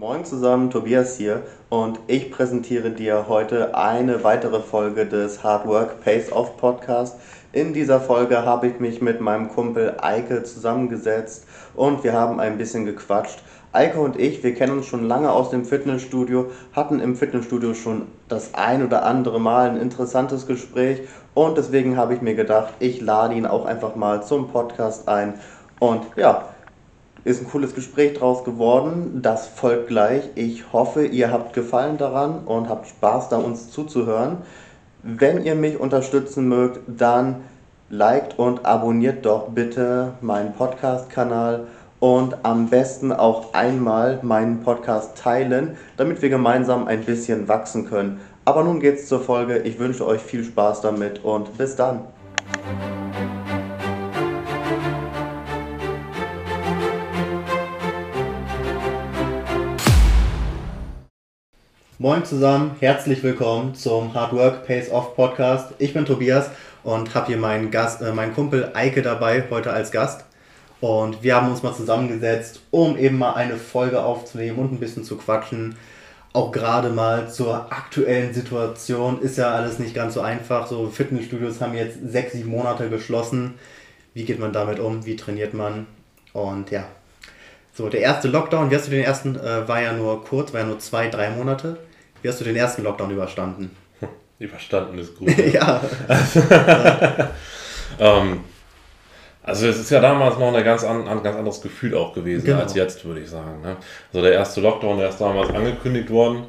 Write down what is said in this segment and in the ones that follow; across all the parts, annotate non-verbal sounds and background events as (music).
Moin zusammen, Tobias hier und ich präsentiere dir heute eine weitere Folge des Hard Work Pays Off Podcast. In dieser Folge habe ich mich mit meinem Kumpel Eike zusammengesetzt und wir haben ein bisschen gequatscht. Eike und ich, wir kennen uns schon lange aus dem Fitnessstudio, hatten im Fitnessstudio schon das ein oder andere Mal ein interessantes Gespräch und deswegen habe ich mir gedacht, ich lade ihn auch einfach mal zum Podcast ein und ja, ist ein cooles Gespräch draus geworden. Das folgt gleich. Ich hoffe, ihr habt Gefallen daran und habt Spaß, da uns zuzuhören. Wenn ihr mich unterstützen mögt, dann liked und abonniert doch bitte meinen Podcast-Kanal und am besten auch einmal meinen Podcast teilen, damit wir gemeinsam ein bisschen wachsen können. Aber nun geht's zur Folge. Ich wünsche euch viel Spaß damit und bis dann. Moin zusammen, herzlich willkommen zum Hard Work Pays Off Podcast. Ich bin Tobias und habe hier meinen Gast, äh, meinen Kumpel Eike dabei heute als Gast. Und wir haben uns mal zusammengesetzt, um eben mal eine Folge aufzunehmen und ein bisschen zu quatschen. Auch gerade mal zur aktuellen Situation ist ja alles nicht ganz so einfach. So Fitnessstudios haben jetzt sechs, sieben Monate geschlossen. Wie geht man damit um? Wie trainiert man? Und ja, so, der erste Lockdown, wie hast du den ersten, äh, war ja nur kurz, war ja nur zwei, drei Monate. Wie hast du den ersten Lockdown überstanden? (laughs) Überstanden ist gut. Ne? (laughs) ja. (laughs) ähm, also es ist ja damals noch ein ganz, an, ein ganz anderes Gefühl auch gewesen genau. als jetzt, würde ich sagen. Ne? Also der erste Lockdown, der ist damals angekündigt worden.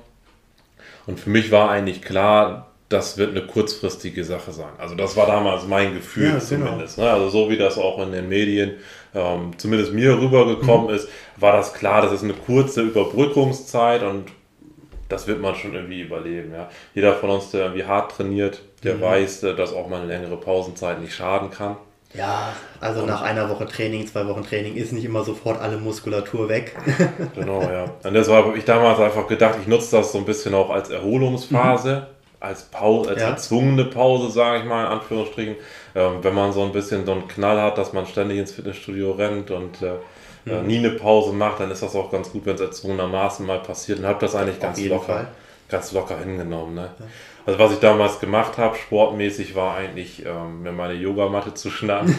Und für mich war eigentlich klar, das wird eine kurzfristige Sache sein. Also das war damals mein Gefühl ja, genau. zumindest. Genau. Ne? Also so wie das auch in den Medien ähm, zumindest mir rübergekommen mhm. ist, war das klar, das ist eine kurze Überbrückungszeit und das wird man schon irgendwie überleben. Ja. Jeder von uns, der irgendwie hart trainiert, der mhm. weiß, äh, dass auch mal eine längere Pausenzeit nicht schaden kann. Ja, also und nach einer Woche Training, zwei Wochen Training ist nicht immer sofort alle Muskulatur weg. genau, ja. Und deshalb habe ich damals einfach gedacht, ich nutze das so ein bisschen auch als Erholungsphase. Mhm als Pause, als ja. erzwungene Pause, sage ich mal, in Anführungsstrichen. Ähm, wenn man so ein bisschen so einen Knall hat, dass man ständig ins Fitnessstudio rennt und äh, äh mhm. nie eine Pause macht, dann ist das auch ganz gut, wenn es erzwungenermaßen mal passiert. Und habe das eigentlich ganz locker, ganz locker hingenommen. Ne? Ja. Also was ich damals gemacht habe, sportmäßig, war eigentlich ähm, mir meine Yogamatte zu schnappen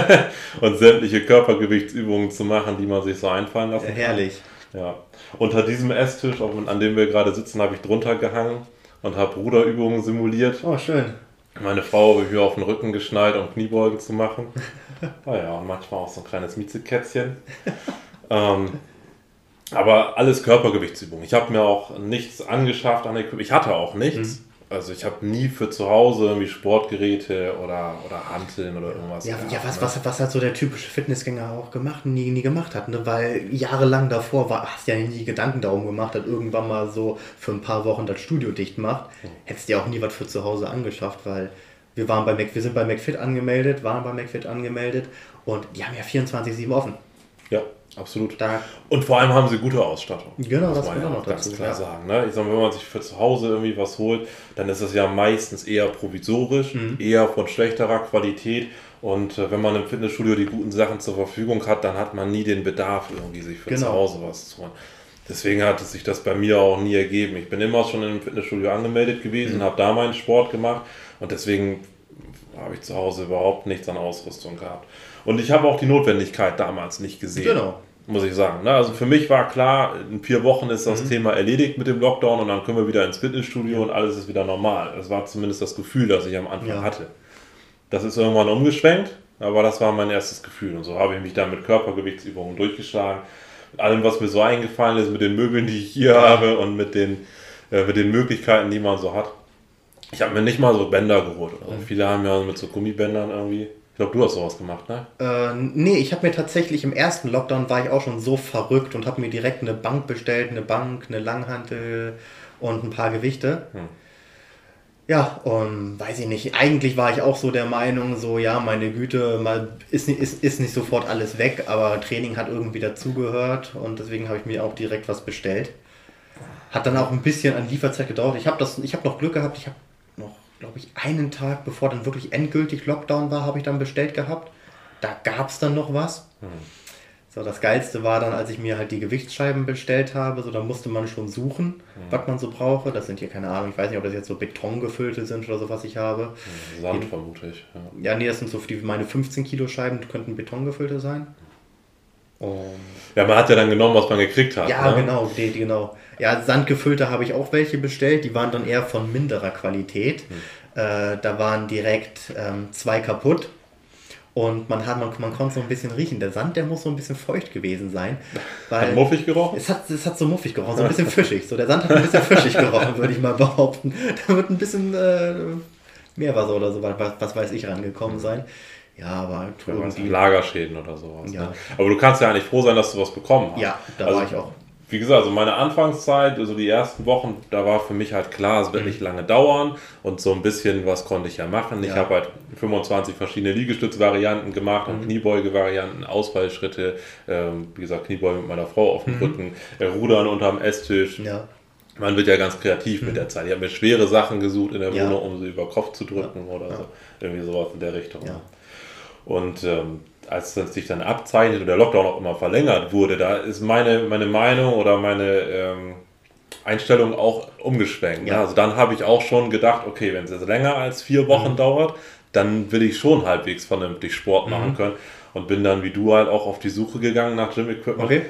(laughs) und sämtliche Körpergewichtsübungen zu machen, die man sich so einfallen lassen ja, Herrlich. Ja. Unter diesem Esstisch, an dem wir gerade sitzen, habe ich drunter gehangen und habe Ruderübungen simuliert. Oh, schön. Meine Frau habe ich mir auf den Rücken geschnallt, um Kniebeugen zu machen. (laughs) Naja, und manchmal auch so ein kleines Miezekätzchen. ähm, aber alles Körpergewichtsübungen. Ich habe mir auch nichts angeschafft an Equipment. Ich hatte auch nichts. Mhm. Also ich habe nie für zu Hause irgendwie Sportgeräte oder, oder Hanteln oder irgendwas. Ja, gehabt, ja was, ne? was, was hat so der typische Fitnessgänger auch gemacht, nie, nie gemacht hat. Ne? Weil jahrelang davor war, hast du ja nie Gedanken darum gemacht, dass irgendwann mal so für ein paar Wochen das Studio dicht macht. Hm. Hättest dir auch nie was für zu Hause angeschafft, weil wir waren bei Mac, wir sind bei McFit angemeldet, waren bei McFit angemeldet und die haben ja 24-7 offen. Ja. Absolut. Da und vor allem haben sie gute Ausstattung. Genau, das muss man ja auch ganz dazu, klar ja. sagen. Ne? Ich sag mal, wenn man sich für zu Hause irgendwie was holt, dann ist das ja meistens eher provisorisch, mhm. eher von schlechterer Qualität. Und äh, wenn man im Fitnessstudio die guten Sachen zur Verfügung hat, dann hat man nie den Bedarf, irgendwie sich für genau. zu Hause was zu holen. Deswegen hat es sich das bei mir auch nie ergeben. Ich bin immer schon im Fitnessstudio angemeldet gewesen, mhm. habe da meinen Sport gemacht und deswegen habe ich zu Hause überhaupt nichts an Ausrüstung gehabt. Und ich habe auch die Notwendigkeit damals nicht gesehen. Genau. Muss ich sagen. Ne? Also für mich war klar, in vier Wochen ist das mhm. Thema erledigt mit dem Lockdown und dann können wir wieder ins Fitnessstudio und alles ist wieder normal. Das war zumindest das Gefühl, das ich am Anfang ja. hatte. Das ist irgendwann umgeschwenkt, aber das war mein erstes Gefühl. Und so habe ich mich dann mit Körpergewichtsübungen durchgeschlagen. Mit allem, was mir so eingefallen ist, mit den Möbeln, die ich hier habe und mit den, äh, mit den Möglichkeiten, die man so hat. Ich habe mir nicht mal so Bänder geholt. Also mhm. Viele haben ja mit so Gummibändern irgendwie glaube, du hast sowas gemacht, ne? Äh, nee, ich habe mir tatsächlich im ersten Lockdown war ich auch schon so verrückt und habe mir direkt eine Bank bestellt, eine Bank, eine Langhantel und ein paar Gewichte. Hm. Ja, und weiß ich nicht, eigentlich war ich auch so der Meinung, so ja, meine Güte, mal ist, ist, ist nicht sofort alles weg, aber Training hat irgendwie dazugehört und deswegen habe ich mir auch direkt was bestellt. Hat dann auch ein bisschen an Lieferzeit gedauert. Ich habe hab noch Glück gehabt, ich habe ich, einen Tag bevor dann wirklich endgültig Lockdown war, habe ich dann bestellt gehabt. Da gab es dann noch was. Hm. So, das Geilste war dann, als ich mir halt die Gewichtsscheiben bestellt habe, so da musste man schon suchen, mhm. was man so brauche. Das sind hier keine Ahnung, ich weiß nicht, ob das jetzt so betongefüllte sind oder so, was ich habe. Sand vermute ich. Ja. ja, nee, das sind so die, meine 15 Kilo Scheiben, könnten betongefüllte sein. Und ja, man hat ja dann genommen, was man gekriegt hat. Ja, ne? genau, die, genau. Ja, sandgefüllte habe ich auch welche bestellt, die waren dann eher von minderer Qualität. Mhm. Äh, da waren direkt ähm, zwei kaputt und man, hat, man, man konnte so ein bisschen riechen. Der Sand, der muss so ein bisschen feucht gewesen sein. Weil hat muffig gerochen? Es hat, es hat so muffig gerochen, so ein bisschen fischig. So, der Sand hat ein bisschen fischig gerochen, würde ich mal behaupten. Da wird ein bisschen äh, Meerwasser oder so, was, was weiß ich, rangekommen sein. Ja, aber irgendwie... Lagerschäden oder sowas. Ja. Ne? Aber du kannst ja eigentlich froh sein, dass du was bekommen hast. Ja, da also, war ich auch wie gesagt, also meine Anfangszeit, also die ersten Wochen, da war für mich halt klar, es wird nicht lange dauern und so ein bisschen was konnte ich ja machen. Ja. Ich habe halt 25 verschiedene Liegestützvarianten gemacht und mhm. Kniebeuge-Varianten, Ausfallschritte, ähm, wie gesagt, Kniebeuge mit meiner Frau auf dem mhm. Rücken, äh, Rudern unterm Esstisch. Ja. Man wird ja ganz kreativ mhm. mit der Zeit. Ich habe mir schwere Sachen gesucht in der ja. Wohnung, um sie über Kopf zu drücken oder so. Irgendwie sowas in der Richtung. Und ähm, als es sich dann abzeichnet und der Lockdown auch immer verlängert wurde, da ist meine, meine Meinung oder meine ähm, Einstellung auch umgeschwenkt. Ja. Ne? Also dann habe ich auch schon gedacht, okay, wenn es jetzt länger als vier Wochen mhm. dauert, dann will ich schon halbwegs vernünftig Sport mhm. machen können. Und bin dann wie du halt auch auf die Suche gegangen nach Gym Equipment. Okay.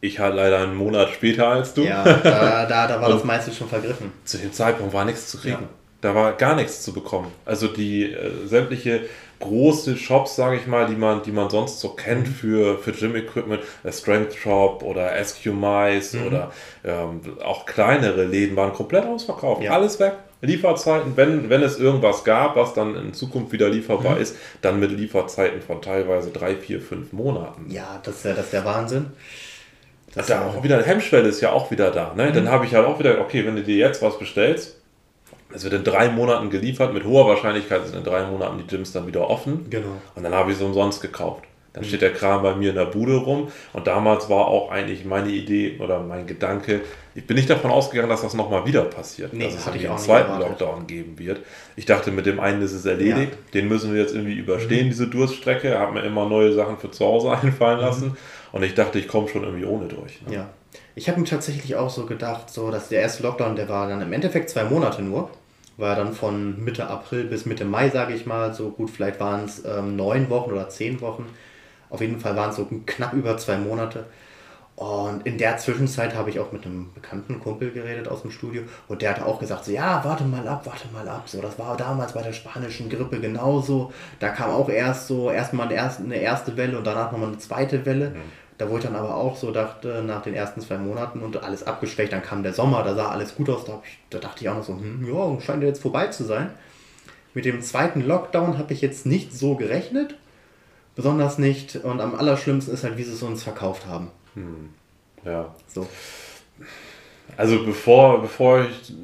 Ich halt leider einen Monat später als du. Ja, da, da, da war (laughs) das meiste schon vergriffen. Zu dem Zeitpunkt war nichts zu kriegen. Ja. Da war gar nichts zu bekommen. Also die äh, sämtliche große Shops, sage ich mal, die man, die man sonst so kennt mhm. für, für Gym-Equipment, der Strength Shop oder SQ Mice mhm. oder ähm, auch kleinere Läden waren komplett ausverkauft. Ja. Alles weg. Lieferzeiten, wenn, wenn es irgendwas gab, was dann in Zukunft wieder lieferbar mhm. ist, dann mit Lieferzeiten von teilweise drei, vier, fünf Monaten. Ja, das ist ja, das ist der Wahnsinn. Das da auch wieder, Hemmschwelle ist ja auch wieder da. Ne? Dann mhm. habe ich halt auch wieder, okay, wenn du dir jetzt was bestellst, es wird in drei Monaten geliefert, mit hoher Wahrscheinlichkeit sind in drei Monaten die Gyms dann wieder offen. Genau. Und dann habe ich es umsonst gekauft. Dann mhm. steht der Kram bei mir in der Bude rum. Und damals war auch eigentlich meine Idee oder mein Gedanke, ich bin nicht davon ausgegangen, dass das nochmal wieder passiert. Nee, dass es irgendwie einen zweiten Lockdown geben wird. Ich dachte, mit dem einen ist es erledigt. Ja. Den müssen wir jetzt irgendwie überstehen, mhm. diese Durststrecke. Habe mir immer neue Sachen für zu Hause (laughs) einfallen lassen. Mhm. Und ich dachte, ich komme schon irgendwie ohne durch. Ne? Ja. Ich habe mir tatsächlich auch so gedacht, so dass der erste Lockdown, der war dann im Endeffekt zwei Monate nur. War dann von Mitte April bis Mitte Mai, sage ich mal, so gut, vielleicht waren es ähm, neun Wochen oder zehn Wochen. Auf jeden Fall waren es so knapp über zwei Monate. Und in der Zwischenzeit habe ich auch mit einem bekannten Kumpel geredet aus dem Studio und der hat auch gesagt, so ja, warte mal ab, warte mal ab. So, das war damals bei der spanischen Grippe genauso. Da kam auch erst so erstmal eine erste Welle und danach nochmal eine zweite Welle. Mhm. Da wo ich dann aber auch so dachte, nach den ersten zwei Monaten und alles abgeschwächt, dann kam der Sommer, da sah alles gut aus, da, ich, da dachte ich auch noch so, hm, ja, scheint jetzt vorbei zu sein. Mit dem zweiten Lockdown habe ich jetzt nicht so gerechnet, besonders nicht und am allerschlimmsten ist halt, wie sie es uns verkauft haben. Hm. Ja. So. Also bevor, bevor ich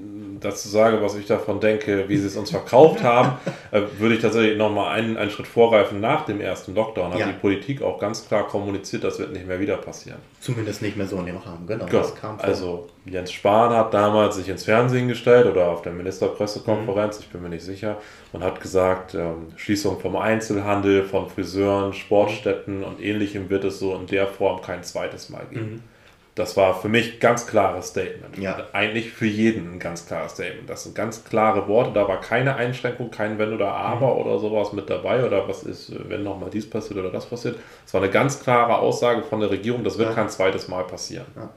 dazu sage, was ich davon denke, wie sie es uns verkauft (laughs) haben, äh, würde ich tatsächlich nochmal einen, einen Schritt vorgreifen nach dem ersten Lockdown. Hat ja. die Politik auch ganz klar kommuniziert, das wird nicht mehr wieder passieren. Zumindest nicht mehr so in dem Rahmen, genau. genau. also Jens Spahn hat damals sich ins Fernsehen gestellt oder auf der Ministerpressekonferenz, mhm. ich bin mir nicht sicher, und hat gesagt, ähm, Schließung vom Einzelhandel, von Friseuren, Sportstätten und ähnlichem wird es so in der Form kein zweites Mal geben. Mhm. Das war für mich ganz klares Statement. Ja. Eigentlich für jeden ein ganz klares Statement. Das sind ganz klare Worte. Da war keine Einschränkung, kein Wenn oder Aber mhm. oder sowas mit dabei oder was ist, wenn nochmal dies passiert oder das passiert. Es war eine ganz klare Aussage von der Regierung, das wird ja. kein zweites Mal passieren. Ja.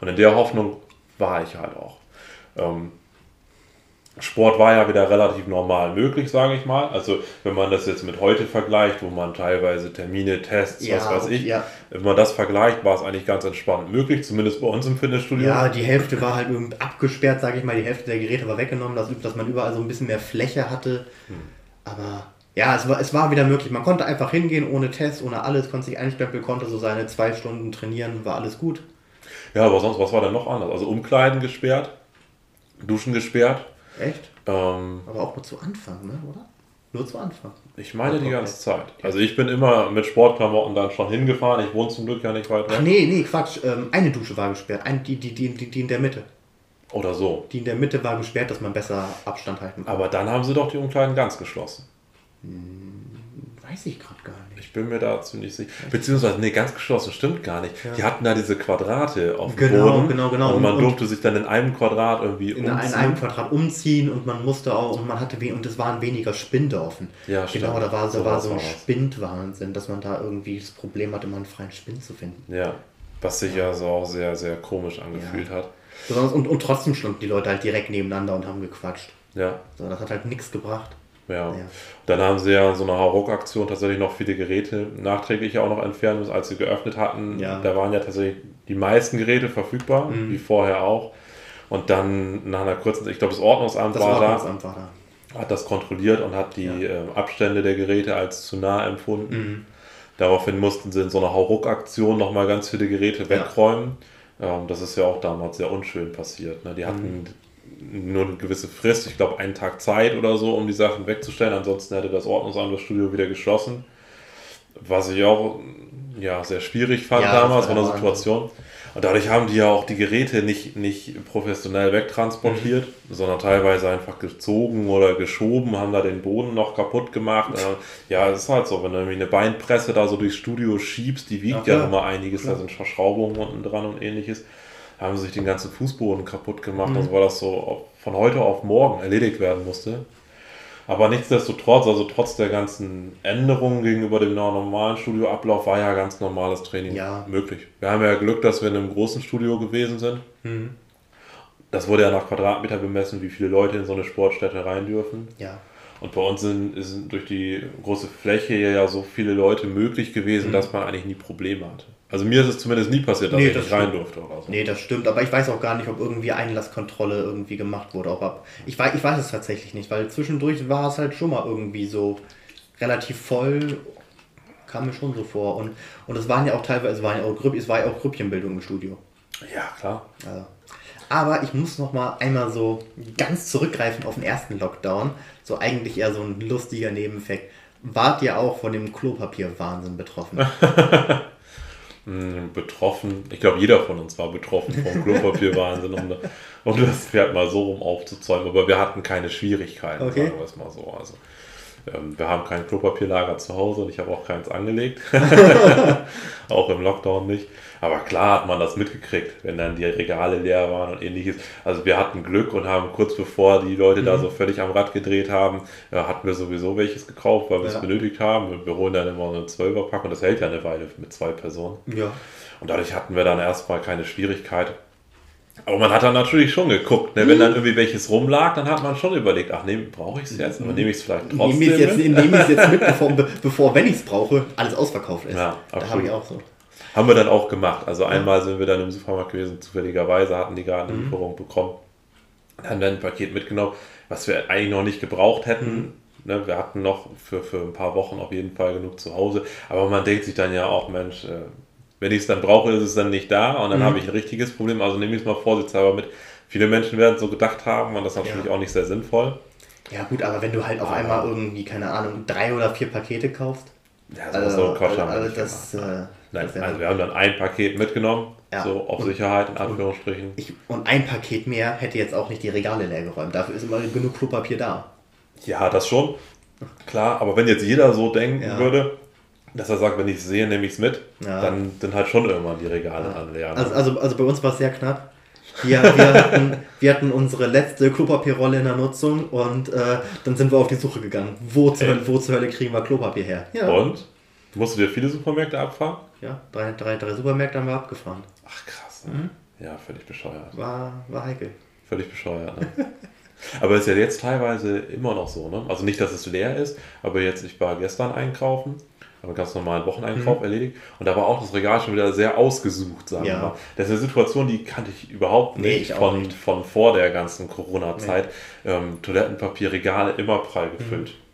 Und in der Hoffnung war ich halt auch. Ähm, Sport war ja wieder relativ normal möglich, sage ich mal. Also wenn man das jetzt mit heute vergleicht, wo man teilweise Termine, Tests, ja, was weiß ich, ja. wenn man das vergleicht, war es eigentlich ganz entspannt möglich, zumindest bei uns im Fitnessstudio. Ja, die Hälfte war halt abgesperrt, sage ich mal, die Hälfte der Geräte war weggenommen, dass, dass man überall so ein bisschen mehr Fläche hatte. Hm. Aber ja, es war, es war wieder möglich. Man konnte einfach hingehen, ohne Test, ohne alles, konnte sich einstempeln, konnte so seine zwei Stunden trainieren, war alles gut. Ja, aber sonst, was war denn noch anders? Also Umkleiden gesperrt, Duschen gesperrt Echt? Ähm, Aber auch nur zu Anfang, ne? oder? Nur zu Anfang. Ich meine die ganze Zeit. Also ich bin immer mit Sportklamotten dann schon hingefahren. Ich wohne zum Glück ja nicht weit weg. Ach nee, nee, Quatsch. Ähm, eine Dusche war gesperrt. Ein, die, die, die, die, die in der Mitte. Oder so. Die in der Mitte war gesperrt, dass man besser Abstand halten kann. Aber dann haben sie doch die Umkleiden ganz geschlossen. Hm, Weiß ich gerade gar nicht. Ich bin mir da ziemlich sicher. Beziehungsweise, nee, ganz geschlossen, stimmt gar nicht. Ja. Die hatten da diese Quadrate auf dem genau, Boden. Genau, genau, Und man und durfte sich dann in einem Quadrat irgendwie in umziehen. In einem Quadrat umziehen und man musste auch, und man hatte und es waren weniger Spinde offen. Ja, stimmt. Genau, da war so, war so ein Spindwahnsinn, dass man da irgendwie das Problem hatte, immer einen freien Spind zu finden. Ja, was sich ja, so auch sehr, sehr komisch angefühlt ja. hat. Und, und trotzdem standen die Leute halt direkt nebeneinander und haben gequatscht. Ja. So, das hat halt nichts gebracht. Ja. ja. Dann haben sie ja so eine Hauruck-Aktion tatsächlich noch viele Geräte nachträglich auch noch entfernt müssen, als sie geöffnet hatten. Ja. Da waren ja tatsächlich die meisten Geräte verfügbar, mhm. wie vorher auch. Und dann nach einer kurzen, ich glaube, das Ordnungsamt, das war, Ordnungsamt da, war da, hat das kontrolliert und hat die ja. äh, Abstände der Geräte als zu nah empfunden. Mhm. Daraufhin mussten sie in so einer Hauruck-Aktion nochmal ganz viele Geräte wegräumen. Ähm, das ist ja auch damals sehr unschön passiert. Ne? Die hatten mhm nur eine gewisse Frist, ich glaube einen Tag Zeit oder so, um die Sachen wegzustellen. Ansonsten hätte das Ordnungsamt das Studio wieder geschlossen. Was ich auch ja, sehr schwierig fand ja, damals von der Situation. Und dadurch haben die ja auch die Geräte nicht, nicht professionell wegtransportiert, mhm. sondern teilweise einfach gezogen oder geschoben, haben da den Boden noch kaputt gemacht. ja, es ist halt so, wenn du eine Beinpresse da so durchs Studio schiebst, die wiegt ja, ja immer einiges, klar. da sind Verschraubungen unten dran und ähnliches haben sich den ganzen Fußboden kaputt gemacht, mhm. also weil das so von heute auf morgen erledigt werden musste. Aber nichtsdestotrotz, also trotz der ganzen Änderungen gegenüber dem normalen Studioablauf, war ja ganz normales Training ja. möglich. Wir haben ja Glück, dass wir in einem großen Studio gewesen sind. Mhm. Das wurde ja nach Quadratmeter bemessen, wie viele Leute in so eine Sportstätte rein dürfen. Ja. Und bei uns sind, sind durch die große Fläche ja so viele Leute möglich gewesen, mhm. dass man eigentlich nie Probleme hatte. Also mir ist es zumindest nie passiert, dass nee, ich nicht rein durfte oder so. Nee, das stimmt, aber ich weiß auch gar nicht, ob irgendwie Einlasskontrolle irgendwie gemacht wurde. Auch ab. Ich, weiß, ich weiß es tatsächlich nicht, weil zwischendurch war es halt schon mal irgendwie so relativ voll, kam mir schon so vor. Und, und es waren ja auch teilweise, es, waren ja auch, es war ja auch Grüppchenbildung im Studio. Ja, klar. Also. Aber ich muss noch mal einmal so ganz zurückgreifen auf den ersten Lockdown. So eigentlich eher so ein lustiger Nebeneffekt. Wart ihr auch von dem Klopapier-Wahnsinn betroffen? (laughs) Betroffen. Ich glaube, jeder von uns war betroffen vom Klopapierwahnsinn, um, um das Pferd mal so rum aufzuzäumen. Aber wir hatten keine Schwierigkeiten, okay. sagen wir es mal so. Also, ähm, wir haben kein Klopapierlager zu Hause und ich habe auch keins angelegt. (laughs) auch im Lockdown nicht. Aber klar hat man das mitgekriegt, wenn dann die Regale leer waren und ähnliches. Also wir hatten Glück und haben kurz bevor die Leute mhm. da so völlig am Rad gedreht haben, ja, äh, hatten wir sowieso welches gekauft, weil wir ja. es benötigt haben. Wir holen dann immer eine 12er und das hält ja eine Weile mit zwei Personen. Ja. Und dadurch hatten wir dann erstmal keine Schwierigkeit. Aber man hat dann natürlich schon geguckt, ne? wenn dann irgendwie welches rumlag, dann hat man schon überlegt, ach, nee, brauche ich es jetzt? Aber nehme ich es vielleicht trotzdem nehme ich es jetzt mit, bevor, bevor wenn ich es brauche, alles ausverkauft ist. Ja, da habe ich auch so. Haben wir dann auch gemacht. Also einmal sind wir dann im Supermarkt gewesen, zufälligerweise hatten die gerade eine mhm. Lieferung bekommen. Dann haben wir ein Paket mitgenommen, was wir eigentlich noch nicht gebraucht hätten. Mhm. Ne, wir hatten noch für, für ein paar Wochen auf jeden Fall genug zu Hause. Aber man denkt sich dann ja auch, Mensch, äh, wenn ich es dann brauche, ist es dann nicht da und dann mhm. habe ich ein richtiges Problem. Also nehme ich es mal vorsichtshalber mit. Viele Menschen werden so gedacht haben und das ist natürlich ja. auch nicht sehr sinnvoll. Ja gut, aber wenn du halt auf einmal irgendwie, keine Ahnung, drei oder vier Pakete kaufst. Ja, so, also, so Quatsch also, also das, äh, Nein, das also wir haben dann ein Paket mitgenommen, ja. so auf und, Sicherheit in Anführungsstrichen. Und, ich, und ein Paket mehr hätte jetzt auch nicht die Regale leer geräumt. Dafür ist immer genug Klopapier da. Ja, das schon. Klar, aber wenn jetzt jeder so denken ja. würde, dass er sagt, wenn ich es sehe, nehme ich es mit, ja. dann sind halt schon irgendwann die Regale ja. leer. Ne? Also, also, also bei uns war es sehr knapp. Wir, wir, hatten, wir hatten unsere letzte Klopapierrolle in der Nutzung und äh, dann sind wir auf die Suche gegangen. Wo zur, Hölle, wo zur Hölle kriegen wir Klopapier her? Ja. Und? Musst du dir viele Supermärkte abfahren? Ja, drei, drei, drei Supermärkte haben wir abgefahren. Ach krass. Ne? Mhm. Ja, völlig bescheuert. War, war heikel. Völlig bescheuert, ne? (laughs) aber ist ja jetzt teilweise immer noch so, ne? Also nicht, dass es leer ist, aber jetzt, ich war gestern einkaufen einen ganz normalen Wocheneinkauf mhm. erledigt. Und da war auch das Regal schon wieder sehr ausgesucht, sagen ja. wir mal. Das ist eine Situation, die kannte ich überhaupt nicht, nee, ich von, nicht. von vor der ganzen Corona-Zeit. Nee. Ähm, Toilettenpapierregale immer prall gefüllt. Mhm.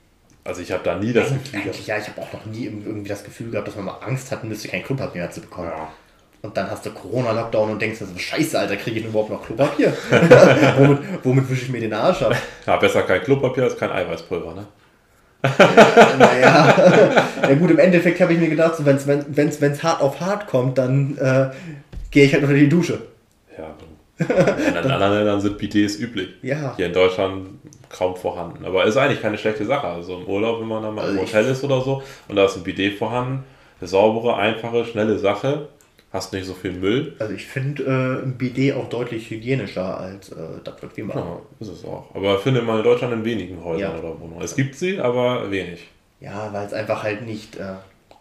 Also ich habe da nie das Gefühl Eigentlich ja, ich habe auch noch nie irgendwie das Gefühl gehabt, dass man mal Angst hatten müsste, kein Klopapier mehr zu bekommen. Ja. Und dann hast du Corona-Lockdown und denkst, so, scheiße, Alter, kriege ich überhaupt noch Klopapier? (laughs) (laughs) womit, womit wische ich mir den Arsch ab? Ja, besser kein Klopapier als kein Eiweißpulver, ne? Naja, (laughs) ja gut, im Endeffekt habe ich mir gedacht, so, wenn es wenn's, wenn's hart auf hart kommt, dann äh, gehe ich halt unter die Dusche. Ja, In anderen Ländern sind Bidets üblich. Ja. Hier in Deutschland kaum vorhanden. Aber ist eigentlich keine schlechte Sache. Also im Urlaub, wenn man dann mal Also im Hotel ist oder so und da ist ein Bidet vorhanden, eine saubere, einfache, schnelle Sache, hast nicht so viel Müll. Also ich finde äh, ein Bidet auch deutlich hygienischer als äh, das, was wir machen. Ja, ist es auch. Aber findet man in Deutschland in wenigen Häusern Ja. oder Wohnungen. Es gibt sie, aber wenig. Ja, weil es einfach halt nicht äh,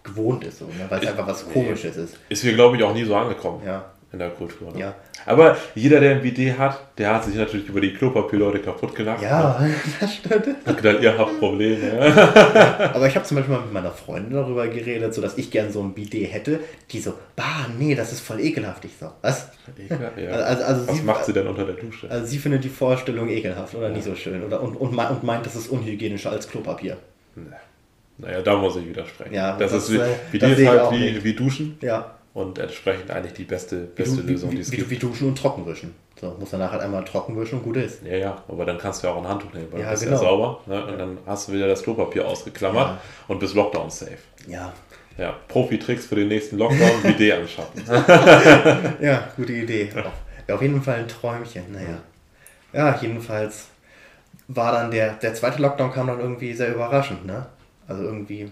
gewohnt ist, so, ne? weil es einfach was Komisches ist. Ist hier, glaube ich, auch nie so angekommen Ja. In der Kultur. Ne? Ja. Aber jeder, der ein Bidet hat, der hat sich natürlich über die Klopapierleute kaputt gelacht. Ja, (laughs) das stimmt. Hat gedacht, ihr habt Probleme. Aber ich habe zum Beispiel mal mit meiner Freundin darüber geredet, so dass ich gern so ein Bidet hätte. Die so, bah, nee, das ist voll ekelhaft. Ich so, was? ja. Also, also Was sie, macht sie denn unter der Dusche? Also sie findet die Vorstellung ekelhaft oder nicht so schön oder und, und, und meint, das ist unhygienischer als Klopapier. Naja, da muss ich widersprechen. Ja, das, das, ist wie, äh, wie das ist halt wie, nicht. wie Duschen Ja. Und entsprechend eigentlich die beste, Wie, beste du, Lösung, die wie, es wie, gibt. wie duschen und trocken wischen. So, muss danach halt einmal trocken wischen und gut ist. Ja, ja, aber dann kannst du ja auch ein Handtuch nehmen, weil Ja, du bist genau. ja sauber. Ne? Und dann hast du wieder das Klopapier ausgeklammert Ja. und bist Lockdown-safe. Ja. Ja, Profi-Tricks für den nächsten Lockdown, (laughs) Bidet anschaffen. (laughs) Ja, gute Idee. Auf, ja, auf jeden Fall ein Träumchen, naja. Ja, jedenfalls war dann der, der zweite Lockdown kam dann irgendwie sehr überraschend, ne? Also irgendwie.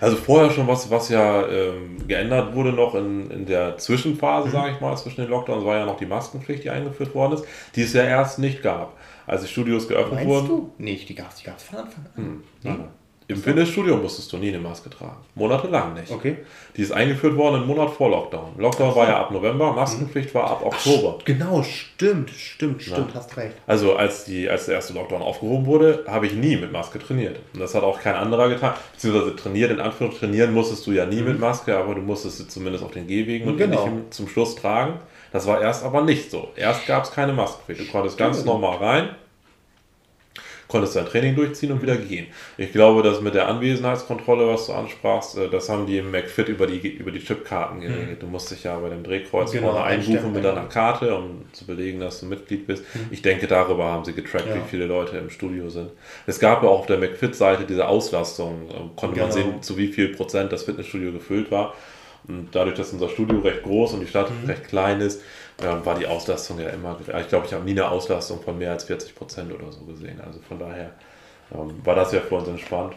Also vorher schon was, was ja ähm, geändert wurde noch in, in der Mhm. Zwischenphase, sage ich mal, zwischen den Lockdowns, war ja noch die Maskenpflicht, die eingeführt worden ist, die es ja erst nicht gab. Als die Studios geöffnet Meinst wurden. du? Nee, die gab's, die gab's von Anfang an. Hm, nein. Im Fitnessstudio musstest du nie eine Maske tragen. Monatelang nicht. Okay. Die ist eingeführt worden einen Monat vor Lockdown. Lockdown war ja ab November, Maskenpflicht war ab Oktober. Genau, stimmt, stimmt, stimmt, hast recht. Also als, die, als der erste Lockdown aufgehoben wurde, habe ich nie mit Maske trainiert. Und das hat auch kein anderer getan. Beziehungsweise trainiert, in Anführungszeichen, trainieren musstest du ja nie mit Maske, aber du musstest sie zumindest auf den Gehwegen und Genau. ähnlichem zum Schluss tragen. Das war erst aber nicht so. Erst gab es keine Maskenpflicht. Du konntest ganz normal rein, konntest dein Training durchziehen und wieder gehen. Ich glaube, dass mit der Anwesenheitskontrolle, was du ansprachst, äh, das haben die im McFit über die, über die Chipkarten geregelt. Du musst dich ja bei dem Drehkreuz Genau, vorne einbuchen einstempeln. mit deiner Karte, um zu belegen, dass du Mitglied bist. Ich denke, darüber haben sie getrackt, Ja. wie viele Leute im Studio sind. Es gab ja auch auf der McFit-Seite diese Auslastung, äh, konnte man Genau. sehen, zu wie viel Prozent das Fitnessstudio gefüllt war. Und dadurch, dass unser Studio recht groß und die Stadt Mhm. recht klein ist, war die Auslastung ja immer, ich glaube, ich habe nie eine Auslastung von mehr als 40 Prozent oder so gesehen. Also von daher ähm, war das ja für uns entspannt.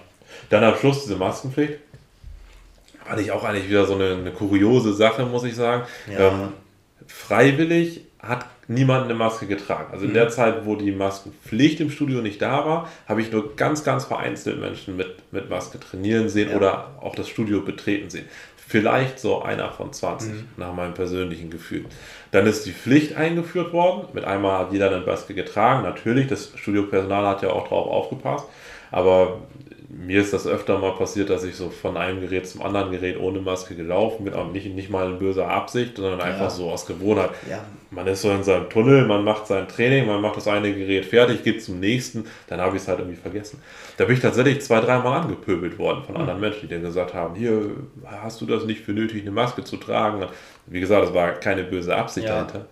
Dann am Schluss diese Maskenpflicht. Fand ich auch eigentlich wieder so eine, eine kuriose Sache, muss ich sagen. Ja. Ähm, freiwillig hat niemand eine Maske getragen. Also in der Zeit, wo die Maskenpflicht im Studio nicht da war, habe ich nur ganz, ganz vereinzelt Menschen mit, mit Maske trainieren sehen Ja. oder auch das Studio betreten sehen. Vielleicht so einer von 20, nach meinem persönlichen Gefühl. Dann ist die Pflicht eingeführt worden. Mit einmal hat jeder eine Maske getragen. Natürlich, das Studiopersonal hat ja auch drauf aufgepasst. Aber mir ist das öfter mal passiert, dass ich so von einem Gerät zum anderen Gerät ohne Maske gelaufen bin, aber nicht, nicht mal in böser Absicht, sondern einfach Ja. so aus Gewohnheit. Ja. Man ist so in seinem Tunnel, man macht sein Training, man macht das eine Gerät fertig, geht zum nächsten, dann habe ich es halt irgendwie vergessen. Da bin ich tatsächlich zwei, dreimal angepöbelt worden von anderen Menschen, die dann gesagt haben, hier, hast du das nicht für nötig, eine Maske zu tragen? Wie gesagt, das war keine böse Absicht Ja. dahinter.